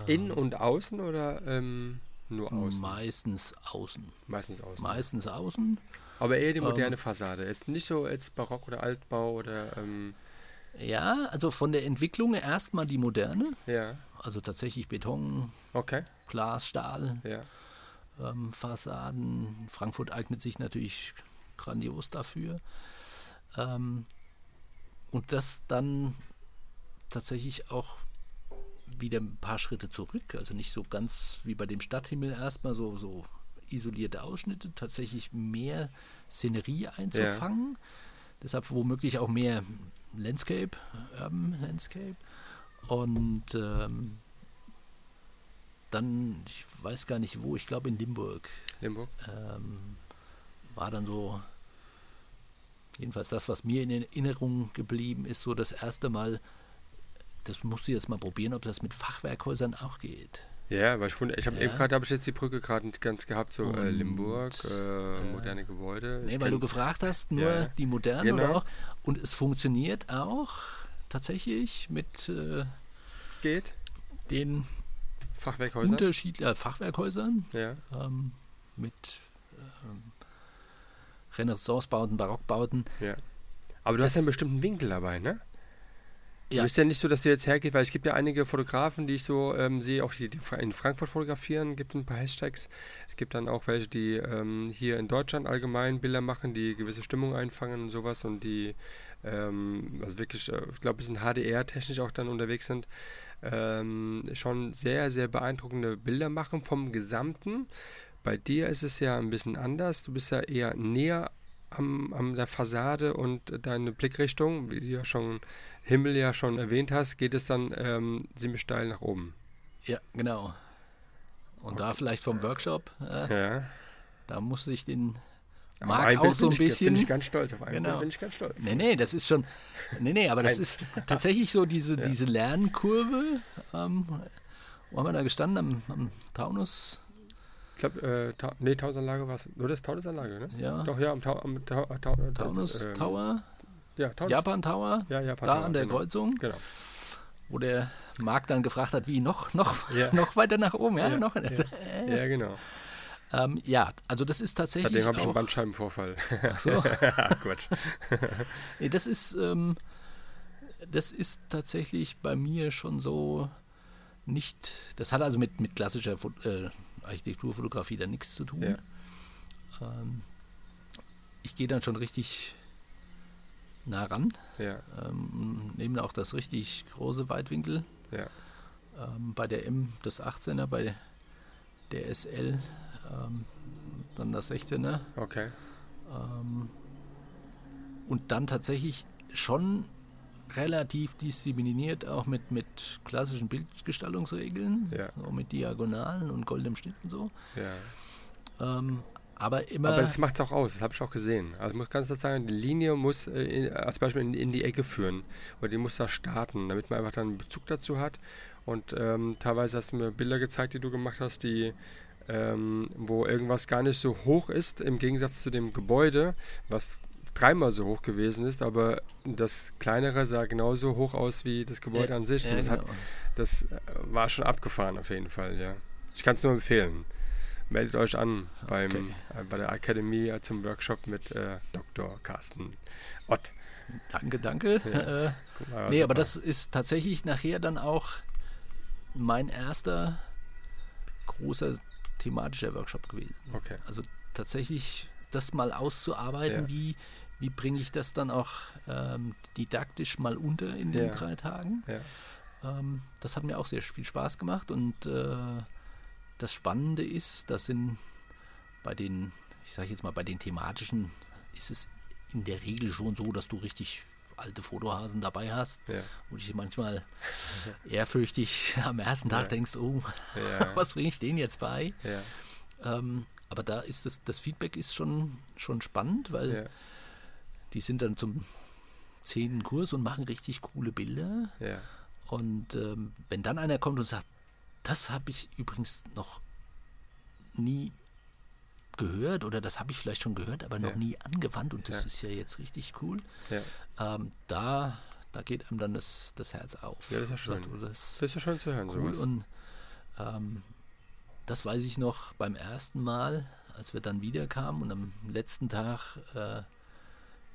Innen und außen oder ähm, nur außen? Meistens außen. Meistens außen. Meistens außen. Aber eher die Ähm, moderne Fassade. Ist nicht so als Barock oder Altbau oder ähm, Ja, also von der Entwicklung erstmal die moderne. ja, Also tatsächlich Beton, okay, Glas, Stahl, ja, ähm, Fassaden. Frankfurt eignet sich natürlich grandios dafür. Ähm, und das dann tatsächlich auch wieder ein paar Schritte zurück. Also nicht so ganz wie bei dem Stadthimmel erstmal so, so isolierte Ausschnitte, tatsächlich mehr Szenerie einzufangen. Deshalb womöglich auch mehr Landscape, Urban Landscape. Und ähm, dann, ich weiß gar nicht wo, ich glaube in Limburg. Limburg? Ähm, war dann so, jedenfalls das, was mir in Erinnerung geblieben ist, so das erste Mal, das musst du jetzt mal probieren, ob das mit Fachwerkhäusern auch geht. Ja, weil ich wundere, ich habe ja. eben gerade, habe ich jetzt die Brücke gerade nicht ganz gehabt, so äh, Limburg, äh, moderne Gebäude. Nee, weil du gefragt hast, nur ja, die modernen genau. oder auch. Und es funktioniert auch tatsächlich mit äh, Geht. den Fachwerkhäusern. Unterschied, äh, Fachwerkhäusern ja. ähm, mit ähm, Renaissancebauten, Barockbauten. Ja. Aber du das, hast ja einen bestimmten Winkel dabei, ne? Ja. ist ja nicht so, dass du jetzt hergehst, weil es gibt ja einige Fotografen, die ich so ähm, sehe, auch die, die in Frankfurt fotografieren, gibt ein paar Hashtags. Es gibt dann auch welche, die ähm, hier in Deutschland allgemein Bilder machen, die gewisse Stimmung einfangen und sowas und die ähm, also wirklich, äh, ich glaube, ein bisschen HDR-technisch auch dann unterwegs sind, ähm, schon sehr, sehr beeindruckende Bilder machen vom Gesamten. Bei dir ist es ja ein bisschen anders. Du bist ja eher näher am, am der Fassade und deine Blickrichtung, wie du ja schon Himmel ja schon erwähnt hast, geht es dann ähm, ziemlich steil nach oben. Ja, genau. Und okay. da vielleicht vom Workshop, äh, ja. da musste ich den Marc auch so ein bisschen. Bin ich ganz stolz auf einen genau. bin ich ganz stolz. Nee, nee, das ist schon. Nee, nee, aber das ist tatsächlich so diese, ja. diese Lernkurve. Ähm, wo haben wir da gestanden? Am, am Taunus? Ich glaube, äh, Ta nee, Taunusanlage war es. Nur das Taunusanlage, ne? Ja. Doch, ja, am, Ta am Ta Ta Taunus äh, Tower. Ja, Japan Tower, ja, Japan da Tower, an der genau. Kreuzung. Genau. Wo der Marc dann gefragt hat, wie noch, noch, ja. <laughs> noch weiter nach oben, ja, ja. noch. Ja, <laughs> ja genau. Ähm, ja, also das ist tatsächlich. Seitdem habe ich einen Bandscheibenvorfall. Ach so. <laughs> Gut. nee, das ist, ähm, das ist tatsächlich bei mir schon so nicht. Das hat also mit, mit klassischer äh, Architekturfotografie da nichts zu tun. Ähm, ich gehe dann schon richtig nah ran. Ja. Ähm, nehmen auch das richtig große Weitwinkel. Ja. Ähm, bei der M das 18er, bei der SL ähm, dann das 16er. Okay. Ähm, und dann tatsächlich schon relativ diszipliniert, auch mit, mit klassischen Bildgestaltungsregeln, ja. so mit Diagonalen und goldenem Schnitt und so. Ja. Ähm, aber immer. Aber das macht es auch aus, das habe ich auch gesehen. Also ich muss ganz klar sagen, die Linie muss äh, in, als Beispiel in, in, die Ecke führen. Oder die muss da starten, damit man einfach dann einen Bezug dazu hat. Und ähm, teilweise hast du mir Bilder gezeigt, die du gemacht hast, die ähm, wo irgendwas gar nicht so hoch ist, im Gegensatz zu dem Gebäude, was dreimal so hoch gewesen ist, aber das kleinere sah genauso hoch aus wie das Gebäude ja, an sich. Ja, das, genau. hat, das äh, war schon abgefahren auf jeden Fall, ja. Ich kann es nur empfehlen meldet euch an beim, okay. äh, bei der Akademie äh, zum Workshop mit äh, Dr. Carsten Ott. Danke, danke. Ja. Äh, mal, nee, aber das ist tatsächlich nachher dann auch mein erster großer thematischer Workshop gewesen. Okay. Also tatsächlich das mal auszuarbeiten, ja. wie, wie bringe ich das dann auch ähm, didaktisch mal unter in den ja. drei Tagen. Ähm, das hat mir auch sehr viel Spaß gemacht und äh, das Spannende ist, das sind bei den, ich sage jetzt mal, bei den thematischen ist es in der Regel schon so, dass du richtig alte Fotohasen dabei hast, ja. wo du dich manchmal <laughs> ehrfürchtig am ersten Tag ja. denkst, oh, ja. <laughs> was bringe ich denen jetzt bei? Ähm, aber da ist das, das Feedback ist schon, schon spannend, weil die sind dann zum zehnten Kurs und machen richtig coole Bilder. Und ähm, wenn dann einer kommt und sagt, das habe ich übrigens noch nie gehört oder das habe ich vielleicht schon gehört, aber noch ja. nie angewandt und das ja. ist ja jetzt richtig cool. Ja. Ähm, da, da geht einem dann das, das Herz auf. Ja, das ist ja schön. Sagt, das, das, ist ja schön zu hören. Cool. Sowas. Und ähm, das weiß ich noch beim ersten Mal, als wir dann wiederkamen und am letzten Tag äh,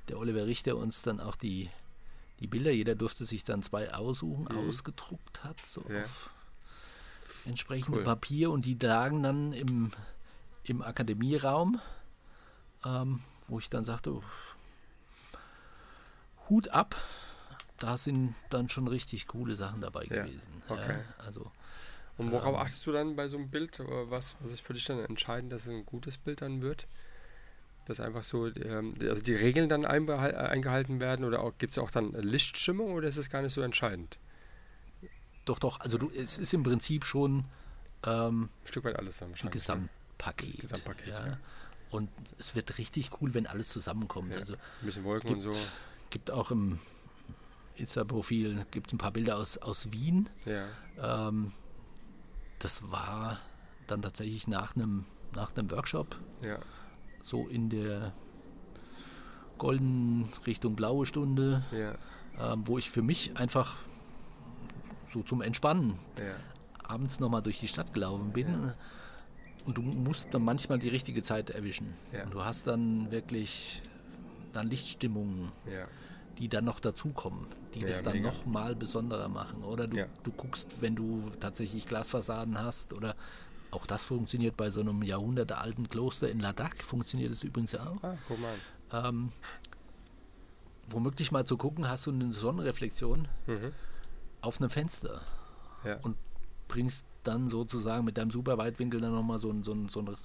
der Oliver Richter uns dann auch die, die Bilder, jeder durfte sich dann zwei aussuchen, mhm. ausgedruckt hat, so auf entsprechende cool. Papier und die lagen dann im, im Akademieraum, ähm, wo ich dann sagte, Hut ab, da sind dann schon richtig coole Sachen dabei ja, gewesen. Okay. Ja, also, und worauf ähm, achtest du dann bei so einem Bild? Was, was ist für dich dann entscheidend, dass es ein gutes Bild dann wird? Dass einfach so, ähm, also die Regeln dann eingehalten werden oder gibt es auch dann Lichtstimmung oder ist es gar nicht so entscheidend? Doch, doch, also du, es ist im Prinzip schon ähm, ein Stück weit alles wahrscheinlich. Ein Gesamtpaket. Gesamtpaket ja. ja. Und es wird richtig cool, wenn alles zusammenkommt. Ja, also ein bisschen Wolken gibt, und so. Gibt auch im Insta-Profil ein paar Bilder aus, aus Wien. Ja. Ähm, das war dann tatsächlich nach einem nach einem Workshop. Ja. So in der golden Richtung blaue Stunde, ja. ähm, wo ich für mich einfach so zum Entspannen ja. abends nochmal durch die Stadt gelaufen bin. Ja. Und du musst dann manchmal die richtige Zeit erwischen. Ja. Und du hast dann wirklich dann Lichtstimmungen, die dann noch dazukommen, die das dann mega. noch mal besonderer machen. Oder du, du guckst, wenn du tatsächlich Glasfassaden hast oder auch das funktioniert bei so einem jahrhundertealten Kloster in Ladakh, funktioniert das übrigens auch. Ah, guck mal. Ähm, womöglich mal zu gucken, hast du eine Sonnenreflexion Mhm. Auf einem Fenster Ja. und bringst dann sozusagen mit deinem Superweitwinkel dann nochmal so einen so einen- so einen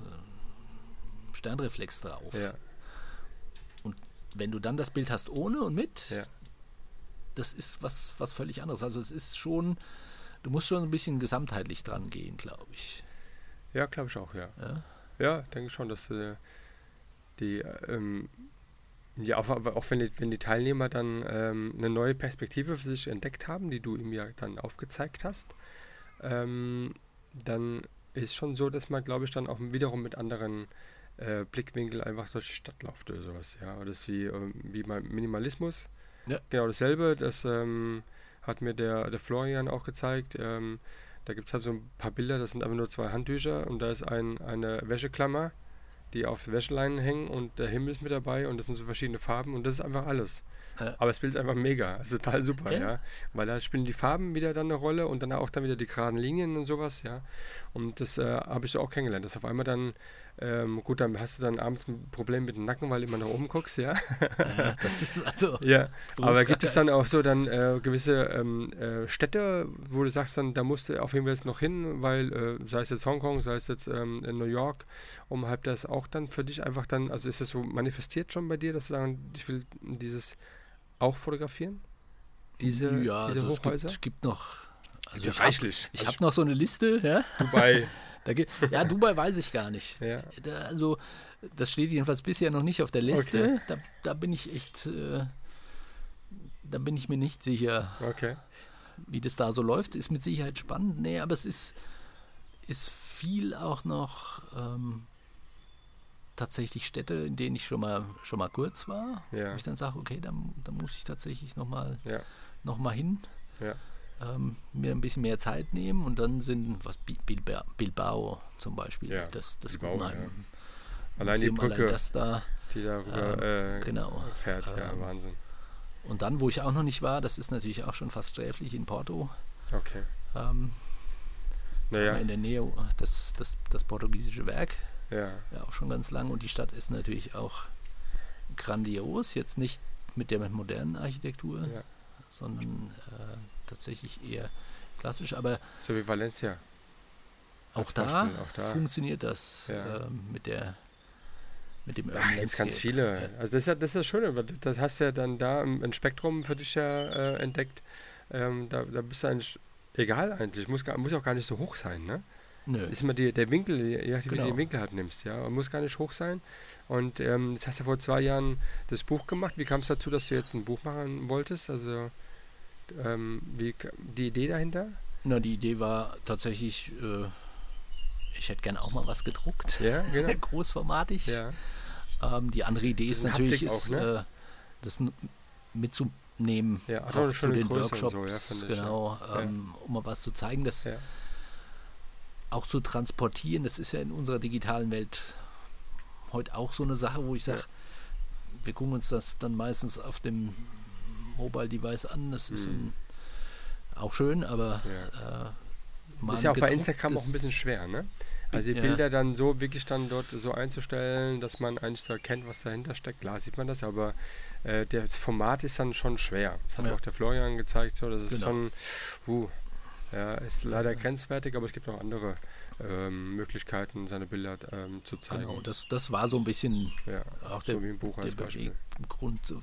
Sternreflex drauf. ja. Wenn du dann das Bild hast ohne und mit, Ja. das ist was, was völlig anderes. Also es ist schon, du musst schon ein bisschen gesamtheitlich dran gehen, glaube ich. Ja, glaube ich auch, ja. Ja? Ja, denke schon, dass äh, die, ähm, ja, auch, aber auch wenn die, wenn die Teilnehmer dann ähm, eine neue Perspektive für sich entdeckt haben, die du ihm ja dann aufgezeigt hast, ähm, dann ist schon so, dass man, glaube ich, dann auch wiederum mit anderen äh, Blickwinkeln einfach durch die Stadt läuft oder sowas. Ja, das ist wie, ähm, wie beim Minimalismus. Ja. Genau dasselbe. Das ähm, hat mir der, der Florian auch gezeigt. Ähm, da gibt es halt so ein paar Bilder, das sind einfach nur zwei Handtücher und da ist ein, eine Wäscheklammer, die auf Wäscheleinen hängen und der Himmel ist mit dabei und das sind so verschiedene Farben und das ist einfach alles. Ja. Aber das Bild ist einfach mega, also total super, ja. Ja. Weil da spielen die Farben wieder dann eine Rolle und dann auch dann wieder die geraden Linien und sowas, ja. Und das äh, habe ich so auch kennengelernt, dass auf einmal dann, ähm, gut, dann hast du dann abends ein Problem mit dem Nacken, weil du immer nach oben guckst, ja. Ja, das ist also. <laughs> Ja, aber gibt es dann auch so dann äh, gewisse ähm, äh, Städte, wo du sagst dann, da musst du auf jeden Fall jetzt noch hin, weil äh, sei es jetzt Hongkong, sei es jetzt ähm, in New York, um halt das auch dann für dich einfach dann, also ist das so manifestiert schon bei dir, dass du sagen, ich will dieses auch fotografieren? Diese, ja, diese also es Hochhäuser? gibt, gibt noch. Also Ja, ich habe reichlich. ich Also hab noch so eine Liste, ja. Dubai. <laughs> Gibt, ja, Dubai weiß ich gar nicht. ja. Da, also, das steht jedenfalls bisher noch nicht auf der Liste. Okay. Da, da bin ich echt, äh, da bin ich mir nicht sicher, Okay. wie das da so läuft. Ist mit Sicherheit spannend. Nee, aber es ist, ist viel auch noch ähm, tatsächlich Städte, in denen ich schon mal, schon mal kurz war. Ja. Wo ich dann sage, okay, da, da muss ich tatsächlich nochmal Ja. noch mal hin. Ja. Ähm, mir ein bisschen mehr Zeit nehmen und dann sind, was Bi- Bilbao, zum Beispiel, Ja, das, das Bilbao, Guggenheim. Allein die Museum, Brücke, Allein das da. die darüber äh, genau. fährt, ja, Ähm, Wahnsinn. Und dann, wo ich auch noch nicht war, das ist natürlich auch schon fast sträflich in Porto. Okay. Ähm, Naja, In der Nähe das, das, das portugiesische Werk, ja. ja auch schon ganz lang. Und die Stadt ist natürlich auch grandios, jetzt nicht mit der modernen Architektur, Ja. sondern äh, tatsächlich eher klassisch. Aber So wie Valencia. auch da, auch da. funktioniert das Ja. ähm, mit der mit dem Da gibt es ganz viele. Ja. Also das ist ja das, ist das Schöne, weil das hast du ja dann da im- ein Spektrum für dich ja äh, entdeckt. Ähm, da, da bist du eigentlich egal eigentlich. Muss, muss auch gar nicht so hoch sein, ne? Nö. Das ist immer die, der Winkel, je nachdem, wie du Genau. den Winkel halt nimmst, ja. Und muss gar nicht hoch sein. Und ähm, jetzt hast du vor zwei Jahren das Buch gemacht. Wie kam es dazu, dass du jetzt ein Buch machen wolltest? Also ähm, wie die Idee dahinter? Na, die Idee war tatsächlich, äh, ich hätte gern auch mal was gedruckt. Ja, genau. <laughs> Großformatig. ja. Ähm, die andere Idee ist natürlich, Haptik auch, ist, ne? äh, das mitzunehmen Ja, auch auch zu den Größe Workshops, so, ja, ich, genau, Ja. ähm, um mal was zu zeigen, das auch zu transportieren. Das ist ja in unserer digitalen Welt heute auch so eine Sache, wo ich sage, wir gucken uns das dann meistens auf dem Mobile Device an. Das ist Mhm. ein, auch schön, aber Ja. äh, Ist ja auch bei Instagram auch ein bisschen schwer, ne? Also die Ja. Bilder dann so wirklich dann dort so einzustellen, dass man eigentlich so erkennt, was dahinter steckt. Klar sieht man das, aber äh, das Format ist dann schon schwer. Das hat Ja. auch der Florian gezeigt, so das ist Genau. schon, uh, Ja, ist leider grenzwertig, aber es gibt auch andere ähm, Möglichkeiten, seine Bilder ähm, zu zeigen. Genau, das, das war so ein bisschen ja, auch so der, wie im Buch als Beispiel. Grund zu,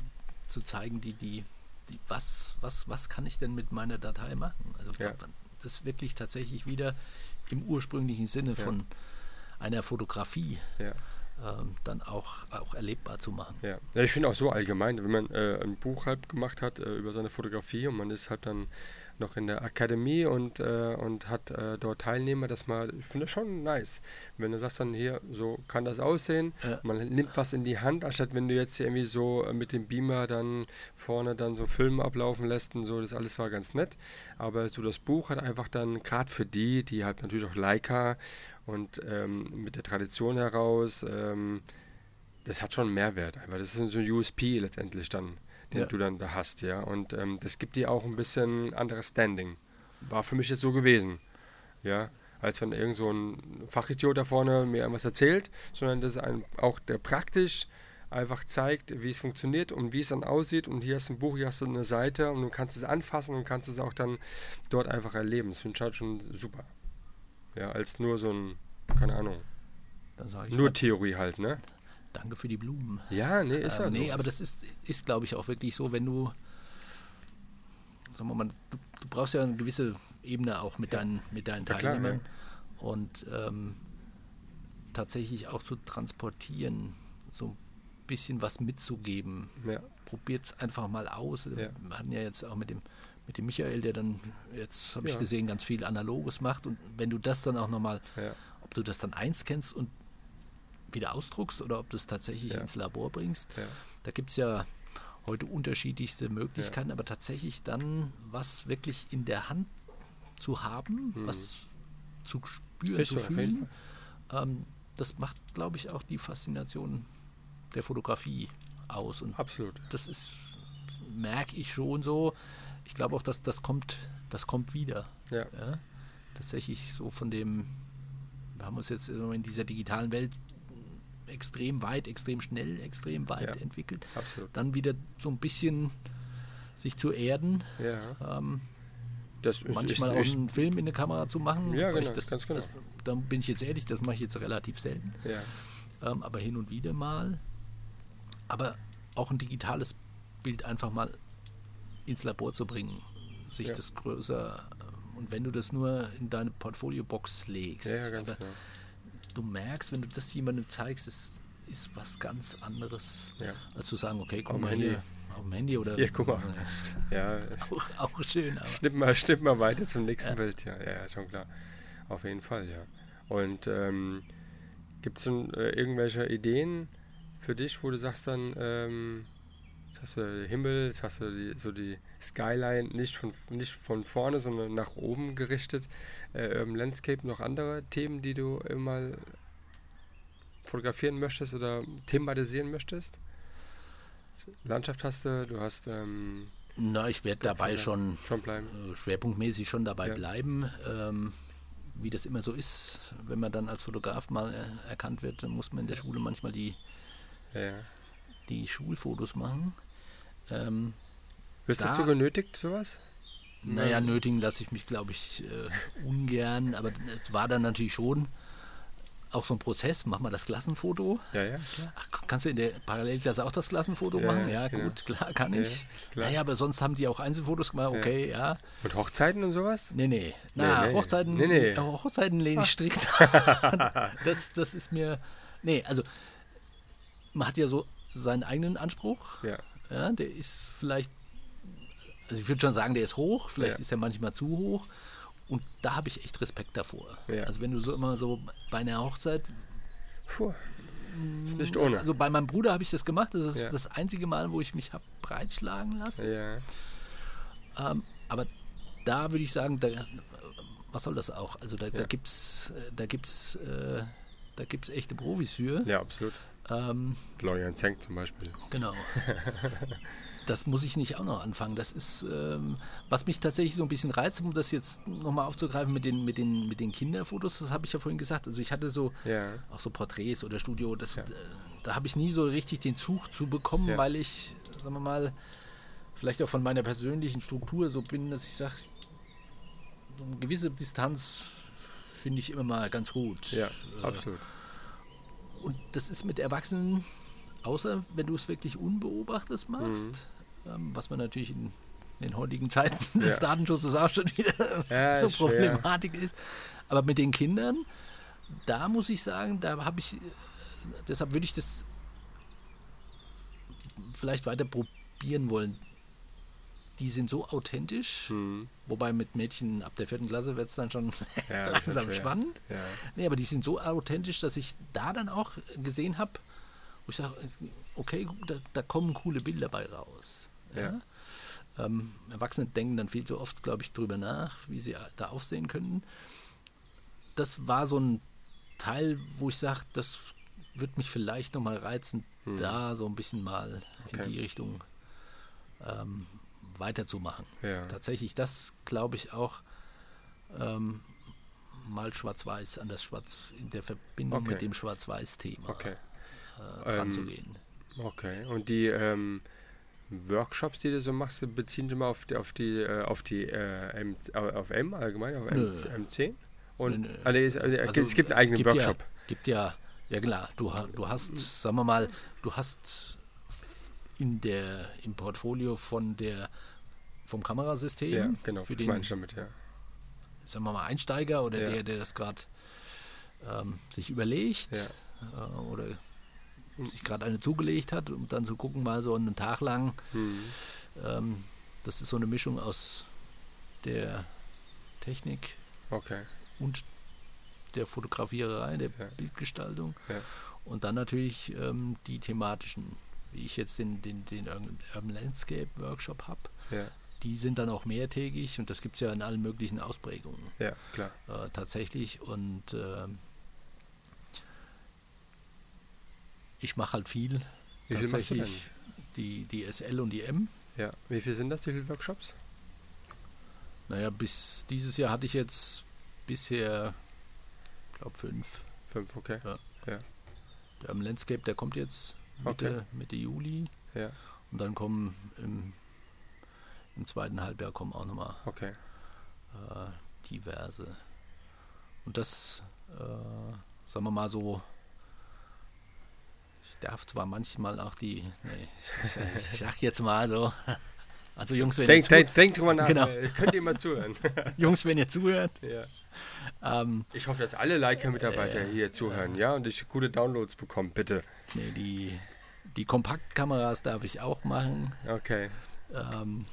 zu zeigen, die, die, die, was, was, was kann ich denn mit meiner Datei machen? Also ja. das wirklich tatsächlich wieder im ursprünglichen Sinne ja. von einer Fotografie ähm, dann auch, auch erlebbar zu machen. Ja, ja ich finde auch so allgemein, wenn man äh, ein Buch halt gemacht hat äh, über seine Fotografie und man ist halt dann noch in der Akademie und, äh, und hat äh, dort Teilnehmer, das mal, ich finde das schon nice. Wenn du sagst dann hier, so kann das aussehen, ja. man nimmt was in die Hand, anstatt wenn du jetzt irgendwie so äh, mit dem Beamer dann vorne dann so Filme ablaufen lässt und so, das alles war ganz nett. Aber so das Buch hat einfach dann, gerade für die, die halt natürlich auch Leica und ähm, mit der Tradition heraus, ähm, das hat schon einen Mehrwert. Einfach. Das ist so ein USP letztendlich dann den ja. du dann da hast, ja. Und ähm, das gibt dir auch ein bisschen anderes Standing. War für mich jetzt so gewesen, ja. Als wenn irgend so ein Fachidiot da vorne mir irgendwas erzählt, sondern das ist ein, auch der praktisch einfach zeigt, wie es funktioniert und wie es dann aussieht. Und hier hast du ein Buch, hier hast du eine Seite und du kannst es anfassen und kannst es auch dann dort einfach erleben. Das finde ich halt schon super. Ja, als nur so ein, keine Ahnung, nur Theorie halt, ne? Danke für die Blumen. Ja, nee, ist ja äh, Nee, so. aber das ist, ist glaube ich, auch wirklich so, wenn du, sagen wir mal, du, du brauchst ja eine gewisse Ebene auch mit, ja. deinen, mit deinen ja, Teilnehmern. Klar, ja. Und ähm, tatsächlich auch zu transportieren, so ein bisschen was mitzugeben. Ja. Probiert es einfach mal aus. Wir hatten ja jetzt auch mit dem, mit dem Michael, der dann, jetzt habe ich gesehen, ganz viel Analoges macht. Und wenn du das dann auch nochmal, ob du das dann eins kennst und wieder ausdruckst oder ob du es tatsächlich ja. ins Labor bringst. Ja. Da gibt es ja heute unterschiedlichste Möglichkeiten, aber tatsächlich dann was wirklich in der Hand zu haben, mhm. was zu spüren, Ist zu fühlen, ähm, das macht, glaube ich, auch die Faszination der Fotografie aus. Und Absolut. Das ist, merke ich schon so. Ich glaube auch, dass das kommt, das kommt wieder. Ja. ja. Tatsächlich so von dem, wir haben uns jetzt in dieser digitalen Welt extrem weit, extrem schnell, extrem weit ja, entwickelt. Absolut. Dann wieder so ein bisschen sich zu erden. Ja. Ähm, das manchmal ist, auch einen Film in der Kamera zu machen. Ja, genau, das, ganz genau. Das, dann bin ich jetzt ehrlich, das mache ich jetzt relativ selten. Ja. Ähm, aber hin und wieder mal. Aber auch ein digitales Bild einfach mal ins Labor zu bringen, sich ja. das größer und wenn du das nur in deine Portfolio-Box legst. Ja, ganz aber, genau du merkst, wenn du das jemandem zeigst, es ist was ganz anderes, ja. als zu sagen, okay, guck auf mal Handy. hier auf dem Handy oder. Hier, guck mal. <laughs> ja. auch, auch schön. Aber. Schnipp, mal, schnipp mal weiter zum nächsten ja. Bild, ja. ja, schon klar. Auf jeden Fall, ja. Und ähm, gibt es äh, irgendwelche Ideen für dich, wo du sagst dann, ähm, Jetzt hast du den Himmel, jetzt hast du die, so die Skyline nicht von, nicht von vorne, sondern nach oben gerichtet. Äh, Urban Landscape, noch andere Themen, die du immer fotografieren möchtest oder thematisieren möchtest? Landschaft hast du, du hast. Ähm, Na, ich werde dabei schon, schon. Äh, schwerpunktmäßig schon dabei ja. bleiben. Ähm, wie das immer so ist, wenn man dann als Fotograf mal äh, erkannt wird, dann muss man in der Schule manchmal die, ja. die Schulfotos machen. Ähm, Wirst du dazu genötigt, sowas? Naja, nötigen lasse ich mich, glaube ich, äh, ungern, aber es war dann natürlich schon auch so ein Prozess. Mach mal das Klassenfoto. Ja, ja, klar. Ach, kannst du in der Parallelklasse auch das Klassenfoto ja, machen? Ja, ja, gut, klar, kann ich. Ja, naja, aber sonst haben die auch Einzelfotos gemacht, okay, ja. Und Hochzeiten und sowas? Nee, nee. Na, nee, nee. Hochzeiten, nee, nee. Hochzeiten lehne ich <laughs> strikt das, das ist mir. Nee, also man hat ja so seinen eigenen Anspruch. Ja. Ja, der ist vielleicht, also ich würde schon sagen, der ist hoch, vielleicht ja. ist er manchmal zu hoch. Und da habe ich echt Respekt davor. Ja. Also wenn du so immer so bei einer Hochzeit. Puh, ist nicht ohne. Also bei meinem Bruder habe ich das gemacht. Das ist ja. das einzige Mal, wo ich mich habe breitschlagen lassen. Ja. Ähm, aber da würde ich sagen, da, was soll das auch? Also da, ja. da gibt es da gibt's, äh, da gibt's echte Profis für. Ja, absolut. Ähm, Florian Zenk zum Beispiel. Genau. <laughs> Das muss ich nicht auch noch anfangen. Das ist, ähm, was mich tatsächlich so ein bisschen reizt, um das jetzt nochmal aufzugreifen mit den, mit, den, mit den Kinderfotos, das habe ich ja vorhin gesagt. Also ich hatte so ja. auch so Porträts oder Studio, das, ja. äh, da habe ich nie so richtig den Zug zu bekommen, ja. weil ich, sagen wir mal, vielleicht auch von meiner persönlichen Struktur so bin, dass ich sage, eine gewisse Distanz finde ich immer mal ganz gut. Ja, Äh, absolut. Und das ist mit Erwachsenen, außer wenn du es wirklich unbeobachtet machst, ähm, was man natürlich in den heutigen Zeiten <laughs> des Ja. Datenschutzes auch schon wieder Ja, eine <laughs> ist schwer. Problematik ist. Aber mit den Kindern, da muss ich sagen, da habe ich, deshalb würde ich das vielleicht weiter probieren wollen. Die sind so authentisch, Hm. wobei mit Mädchen ab der vierten Klasse wird es dann schon <laughs> Ja, langsam spannend. Ja. Nee, aber die sind so authentisch, dass ich da dann auch gesehen habe, wo ich sage, okay, da, da kommen coole Bilder bei raus. Ja? Ähm, Erwachsene denken dann viel zu oft, glaube ich, drüber nach, wie sie da aufsehen könnten. Das war so ein Teil, wo ich sage, das wird mich vielleicht nochmal reizen, da so ein bisschen mal Okay. in die Richtung ähm, weiterzumachen. Ja. Tatsächlich, das glaube ich auch ähm, mal schwarz-weiß an das Schwarz in der Verbindung Okay. mit dem Schwarz-Weiß-Thema Okay. äh, ranzugehen. Okay. Und die ähm, Workshops, die du so machst, beziehen sich mal auf die, auf die, äh, auf die äh, M, auf M allgemein, auf Nö. M, M10? Und Nö, also, es, also, es gibt einen eigenen gibt Workshop. Ja, gibt ja, ja klar, du, du hast, sagen wir mal, du hast in der, im Portfolio von der vom Kamerasystem Ja, genau. für den damit, ja. sagen wir mal, Einsteiger oder Ja. der, der das gerade ähm, sich überlegt Ja. äh, oder sich gerade eine zugelegt hat, um dann zu gucken, mal so einen Tag lang. Hm. Ähm, das ist so eine Mischung aus der Technik Okay. und der Fotografiererei, der Ja. Bildgestaltung Ja. und dann natürlich ähm, die thematischen, wie ich jetzt den, den, den Urban Landscape Workshop habe. Ja. Die sind dann auch mehrtägig und das gibt es ja in allen möglichen Ausprägungen Ja, klar. äh, tatsächlich. Und ähm, ich mache halt viel. Wie viel tatsächlich die, die SL und die M. Ja. Wie viel sind das, wie viele Workshops? Naja, bis dieses Jahr hatte ich jetzt bisher, glaube fünf. Fünf, okay. Der Urban Landscape, der kommt jetzt Mitte, Mitte Juli. Ja. Und dann kommen im, im zweiten Halbjahr kommen auch nochmal Okay. äh, diverse. Und das, äh, sagen wir mal so, ich darf zwar manchmal auch die, nee, ich, <laughs> sag- ich sag jetzt mal so, also Jungs, wenn, Denk, ihr, zu, denk, denk drüber nach. Genau. äh, Könnt ihr mal zuhören. <laughs> Jungs wenn ihr zuhört, ja. ähm, Ich hoffe, dass alle Leica-Mitarbeiter hier zuhören, ja, und ich gute Downloads bekommen, bitte. nee, die, die Kompaktkameras darf ich auch machen, Okay, ähm,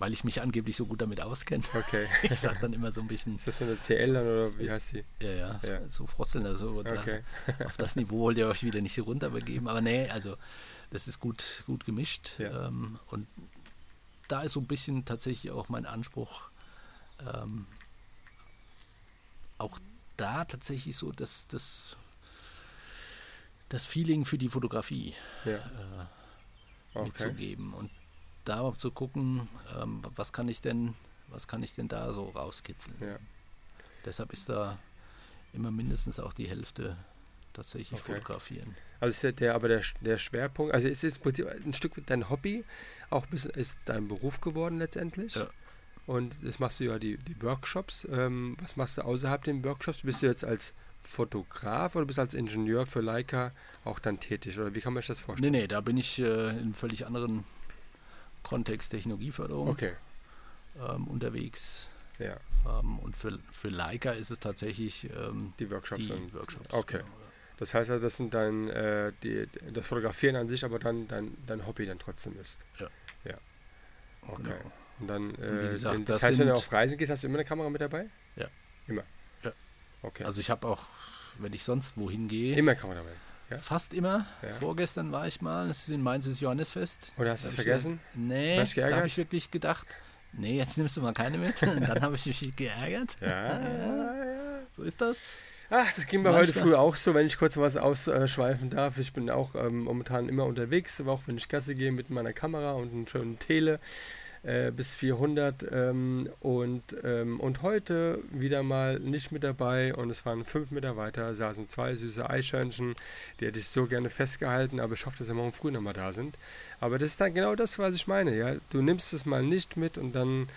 weil ich mich angeblich so gut damit auskenne. okay. <laughs> Ich sag dann immer so ein bisschen, Ist das so eine CL dann oder wie heißt die? ja, ja, Ja. so frotzeln, also da, Okay. <laughs> auf das Niveau wollt ihr euch wieder nicht runterbegeben. Aber nee, also das ist gut, gut gemischt. Ja. Ähm, und da ist so ein bisschen tatsächlich auch mein Anspruch, ähm, auch da tatsächlich so das, das, das Feeling für die Fotografie Ja. Okay. mitzugeben und da auch zu gucken, ähm, was kann ich denn, was kann ich denn da so rauskitzeln. Ja. Deshalb ist da immer mindestens auch die Hälfte tatsächlich Okay. fotografieren. Also ist der, der aber der, der Schwerpunkt, also ist es ein Stück weit dein Hobby, auch ein bisschen ist dein Beruf geworden letztendlich. Ja. Und das machst du ja die, die Workshops. Ähm, was machst du außerhalb den Workshops? Bist du jetzt als Fotograf oder bist du als Ingenieur für Leica auch dann tätig? Oder wie kann man sich das Nee, vorstellen? nee, da bin ich äh, in einem völlig anderen Kontext Technologieförderung Okay, ähm, unterwegs. ja, Ähm, und für, für Leica ist es tatsächlich ähm, die Workshops. die Workshops. Okay. genau. Das heißt also, das sind dann äh, die, das Fotografieren an sich, aber dann dein, dein Hobby dann trotzdem ist. Ja. Ja. Okay. Genau. Und dann, wie äh, gesagt, den- das, das heißt, wenn du auf Reisen gehst, hast du immer eine Kamera mit dabei? Ja. Immer? Ja. Okay. Also ich habe auch, wenn ich sonst wohin gehe, immer Kamera dabei. Ja? fast immer. Ja. Vorgestern war ich mal, das ist in Mainz das Johannesfest. Oder hast du es ich vergessen? gedacht, Nee, da habe ich wirklich gedacht, nee, jetzt nimmst du mal keine mit. <laughs> Und dann habe ich mich geärgert. Ja, ja, ja. <laughs> So ist das. Ach, das ging mir heute früh auch so, wenn ich kurz was ausschweifen darf. Ich bin auch ähm, momentan immer unterwegs, aber auch wenn ich Gasse gehe mit meiner Kamera und einem schönen Tele äh, bis 400 ähm, und, ähm, und heute wieder mal nicht mit dabei und es waren fünf Meter weiter, saßen zwei süße Eichhörnchen, die hätte ich so gerne festgehalten, aber ich hoffe, dass sie morgen früh nochmal da sind. Aber das ist dann genau das, was ich meine, ja. Du nimmst es mal nicht mit und dann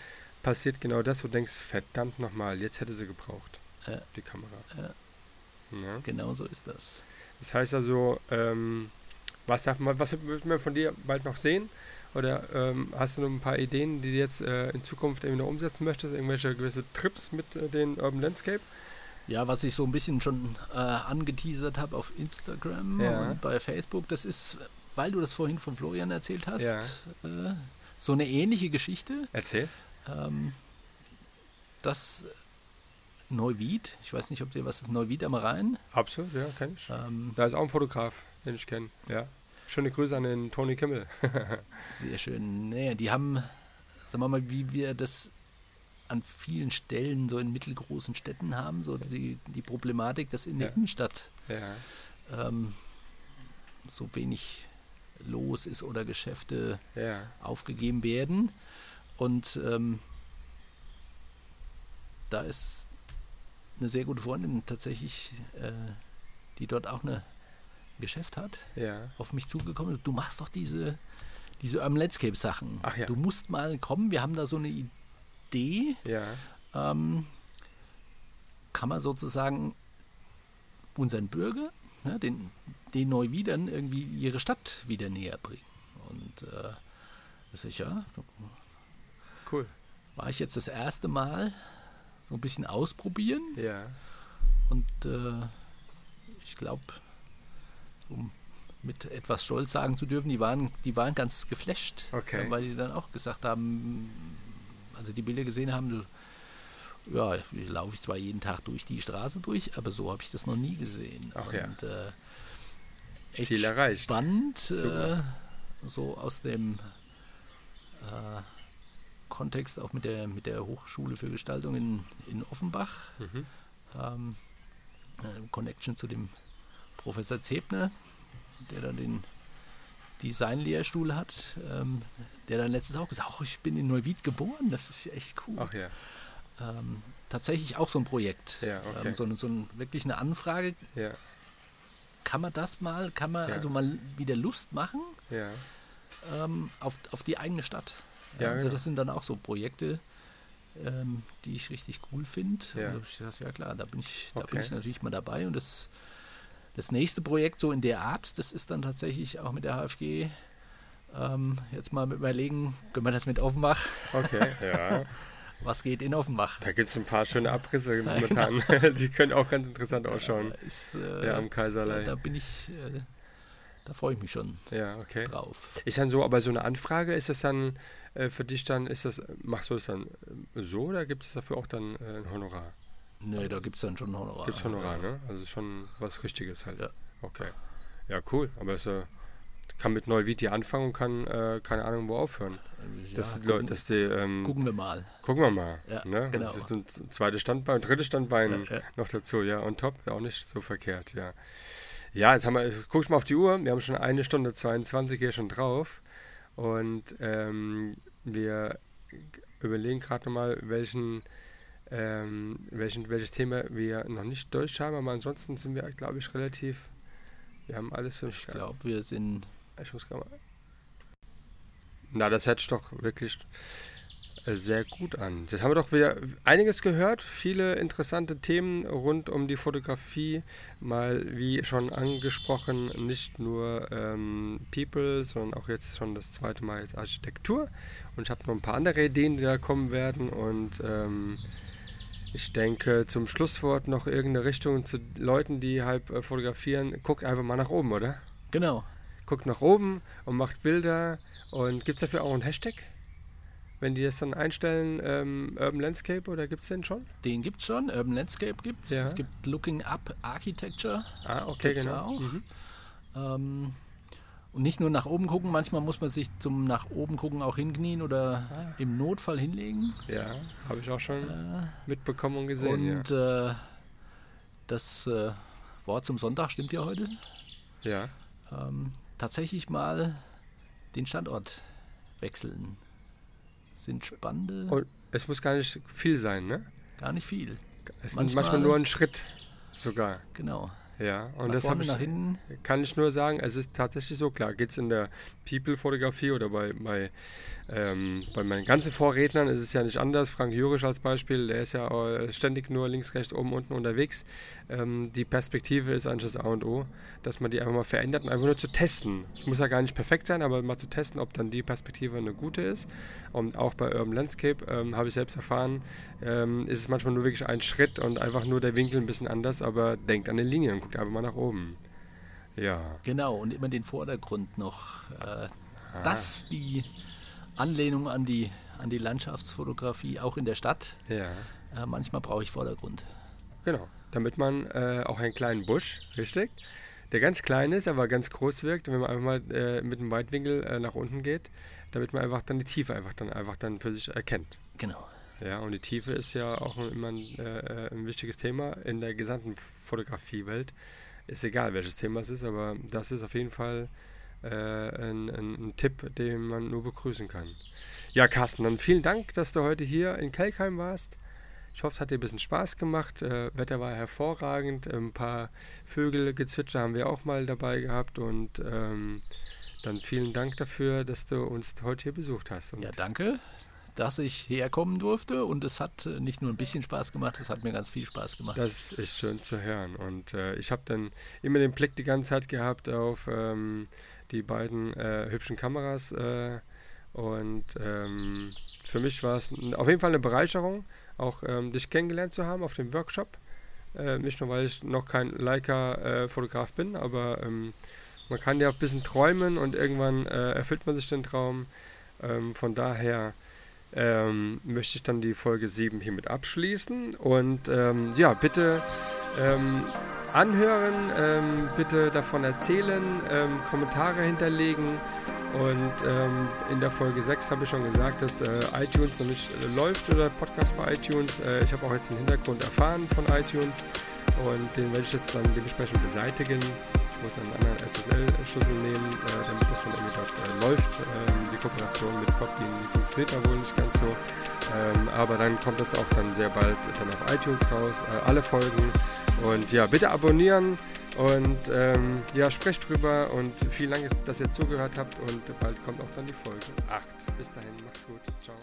passiert genau das, wo du denkst, verdammt nochmal, jetzt hätte sie gebraucht, Ja. die Kamera. Ja. Ja. Genau so ist das. Das heißt also, ähm, was darf man, was wird man von dir bald noch sehen? Oder ähm, hast du noch ein paar Ideen, die du jetzt äh, in Zukunft irgendwie noch umsetzen möchtest? Irgendwelche gewisse Trips mit äh, den Urban Landscape? Ja, was ich so ein bisschen schon äh, angeteasert habe auf Instagram Ja. und bei Facebook, das ist, weil du das vorhin von Florian erzählt hast, Ja. äh, so eine ähnliche Geschichte. Erzähl. Ähm, das Neuwied, ich weiß nicht, ob dir was ist, Neuwied am Rhein. Absolut, ja, kenn ich. Ähm, Da ist auch ein Fotograf, den ich kenne. Ja. Schöne Grüße an den Tony Kimmel. <laughs> Sehr schön. Naja, die haben, sagen wir mal, wie wir das an vielen Stellen so in mittelgroßen Städten haben, so die, die Problematik, dass in der Ja. Innenstadt ja, ähm, so wenig los ist oder Geschäfte ja, aufgegeben werden. Und ähm, da ist eine sehr gute Freundin tatsächlich, äh, die dort auch ein Geschäft hat, ja. auf mich zugekommen. Du machst doch diese, diese Urban Landscape Sachen. Ach ja. Du musst mal kommen. Wir haben da so eine Idee. Ja, Ähm, kann man sozusagen unseren Bürger, ne, den, den Neuwiedern irgendwie ihre Stadt wieder näher bringen. Und äh, das ist ja, cool. war ich jetzt das erste Mal so ein bisschen ausprobieren Ja, und äh, ich glaube, um mit etwas Stolz sagen zu dürfen, die waren, die waren ganz geflasht, Okay. weil die dann auch gesagt haben, also die Bilder gesehen haben, ja, laufe ich zwar jeden Tag durch die Straße durch, aber so habe ich das noch nie gesehen. Ach ja. und, äh, echt Ziel erreicht. spannend, äh, so aus dem äh, Kontext auch mit der, mit der Hochschule für Gestaltung in, in Offenbach. Mhm. Ähm, äh, Connection zu dem Professor Zebner, der dann den Designlehrstuhl hat, ähm, der dann letztens auch gesagt hat, oh, ich bin in Neuwied geboren, das ist ja echt cool. Ach ja, Ähm, tatsächlich auch so ein Projekt. Ja, okay. ähm, so, eine, so ein, wirklich eine Anfrage, ja, kann man das mal, kann man Ja. also mal wieder Lust machen ähm, auf, auf die eigene Stadt. Ja, also genau. das sind dann auch so Projekte, ähm, die ich richtig cool finde. Ja. Da ja klar, da bin ich, da Okay. bin ich natürlich mal dabei. Und das, das nächste Projekt so in der Art, das ist dann tatsächlich auch mit der HFG. Ähm, jetzt mal überlegen, können wir das mit Offenbach? Okay, <laughs> ja. Was geht in Offenbach? Da gibt es ein paar schöne Abrisse genau. momentan. <laughs> Die können auch ganz interessant ausschauen. Ist, äh, Ja, am da, Kaiserlei. da bin ich, äh, da freue ich mich schon Ja, okay. drauf. Ist dann so, aber so eine Anfrage, ist das dann äh, für dich dann, ist das, machst du das dann äh, so oder gibt es dafür auch dann äh, ein Honorar? Nee, da gibt es dann schon Honorar. Gibt es Honorar, ne? Also schon was Richtiges halt. Ja. Okay. Ja, cool. Aber es äh, kann mit Neuwied die anfangen und kann, äh, keine Ahnung, wo aufhören. Ja, Das, die gucken, dass die, ähm, gucken wir mal. gucken wir mal. Ja, ne? genau. Das ist ein zweites Standbein, drittes Standbein noch dazu, ja. Und top, auch nicht so verkehrt, ja. Ja, jetzt haben wir, guck ich mal auf die Uhr, wir haben schon eine Stunde 22 hier schon drauf. Und ähm, wir überlegen gerade nochmal, welchen, ähm, welchen, welches Thema wir noch nicht durch haben, aber ansonsten sind wir, glaube ich, relativ. Wir haben alles so. Ich glaube, wir sind Ich muss gerade mal. Na, das hört sich doch wirklich sehr gut an. Jetzt haben wir doch wieder einiges gehört, viele interessante Themen rund um die Fotografie. Mal, wie schon angesprochen, nicht nur ähm, People, sondern auch jetzt schon das zweite Mal jetzt Architektur. Und ich habe noch ein paar andere Ideen, die da kommen werden. Und ähm, ich denke, zum Schlusswort noch irgendeine Richtung zu Leuten, die halt äh, fotografieren. Guckt einfach mal nach oben, oder? genau. guckt nach oben und macht Bilder. Und gibt es dafür auch einen Hashtag? Wenn die das dann einstellen, ähm, Urban Landscape oder gibt es den schon? Den gibt's schon. Urban Landscape gibt's. Ja. Es gibt Looking Up Architecture. Ah, okay, genau. auch. Mhm. Ähm, und nicht nur nach oben gucken, manchmal muss man sich zum nach oben gucken auch hinknien oder Ah. im Notfall hinlegen. Ja, habe ich auch schon Äh, mitbekommen und gesehen. und äh, das äh, Wort zum Sonntag stimmt ja heute. ja. ja. Ähm, tatsächlich mal den Standort wechseln. Sind spannende, Und es muss gar nicht viel sein, ne? gar nicht viel. Es ist Manchmal- manchmal nur ein Schritt sogar. Genau. Ja, und nach das vorne, ich, nach hinten. kann ich nur sagen, es ist tatsächlich so klar. Geht es in der People-Fotografie oder bei, bei Ähm, bei meinen ganzen Vorrednern ist es ja nicht anders. Frank Jurisch als Beispiel, der ist ja äh, ständig nur links, rechts, oben, unten unterwegs. Ähm, die Perspektive ist eigentlich das A und O, dass man die einfach mal verändert und einfach nur zu testen. Es muss ja gar nicht perfekt sein, aber mal zu testen, ob dann die Perspektive eine gute ist. Und auch bei Urban Landscape ähm, habe ich selbst erfahren, ähm, ist es manchmal nur wirklich ein Schritt und einfach nur der Winkel ein bisschen anders, aber denkt an den Linien und guckt einfach mal nach oben. Ja. Genau, und immer den Vordergrund noch. Äh, dass die Anlehnung an die, an die Landschaftsfotografie, auch in der Stadt. Ja. Äh, manchmal brauche ich Vordergrund. Genau, damit man äh, auch einen kleinen Busch, richtig, der ganz klein ist, aber ganz groß wirkt, wenn man einfach mal äh, mit einem Weitwinkel äh, nach unten geht, damit man einfach dann die Tiefe einfach dann einfach dann für sich erkennt. Genau. Ja, und die Tiefe ist ja auch immer ein, äh, ein wichtiges Thema in der gesamten Fotografiewelt. Ist egal, welches Thema es ist, aber das ist auf jeden Fall äh, ein, ein, Tipp, den man nur begrüßen kann. Ja, Carsten, dann vielen Dank, dass du heute hier in Kelkheim warst. Ich hoffe, es hat dir ein bisschen Spaß gemacht. Äh, Wetter war hervorragend. Ein paar Vögelgezwitscher haben wir auch mal dabei gehabt. Und ähm, dann vielen Dank dafür, dass du uns heute hier besucht hast. Und ja, danke, dass ich herkommen durfte. Und es hat äh, nicht nur ein bisschen Spaß gemacht, es hat mir ganz viel Spaß gemacht. Das ist schön zu hören. Und äh, ich habe dann immer den Blick die ganze Zeit gehabt auf. Ähm, die beiden äh, hübschen Kameras. Äh, und ähm, für mich war es auf jeden Fall eine Bereicherung, auch ähm, dich kennengelernt zu haben auf dem Workshop. Äh, nicht nur, weil ich noch kein Leica-Fotograf bin, aber ähm, man kann ja ein bisschen träumen und irgendwann äh, erfüllt man sich den Traum. Ähm, von daher ähm, möchte ich dann die Folge 7 hiermit abschließen. Und ähm, ja, bitte anhören, ähm, bitte davon erzählen, ähm, Kommentare hinterlegen. Und ähm, in der Folge 6 habe ich schon gesagt, dass äh, iTunes noch nicht äh, läuft oder Podcast bei iTunes. Äh, ich habe auch jetzt den Hintergrund erfahren von iTunes und den werde ich jetzt dann dementsprechend beseitigen. Ich muss einen anderen SSL-Schlüssel nehmen, äh, damit das dann irgendwie dort äh, läuft. Ähm, die Kooperation mit Podbean funktioniert da wohl nicht ganz so. Ähm, aber dann kommt das auch dann sehr bald dann auf iTunes raus, äh, alle Folgen. Und ja, bitte abonnieren und ähm, ja, sprecht drüber und vielen Dank, dass ihr zugehört habt und bald kommt auch dann die Folge 8. Bis dahin, macht's gut. Ciao.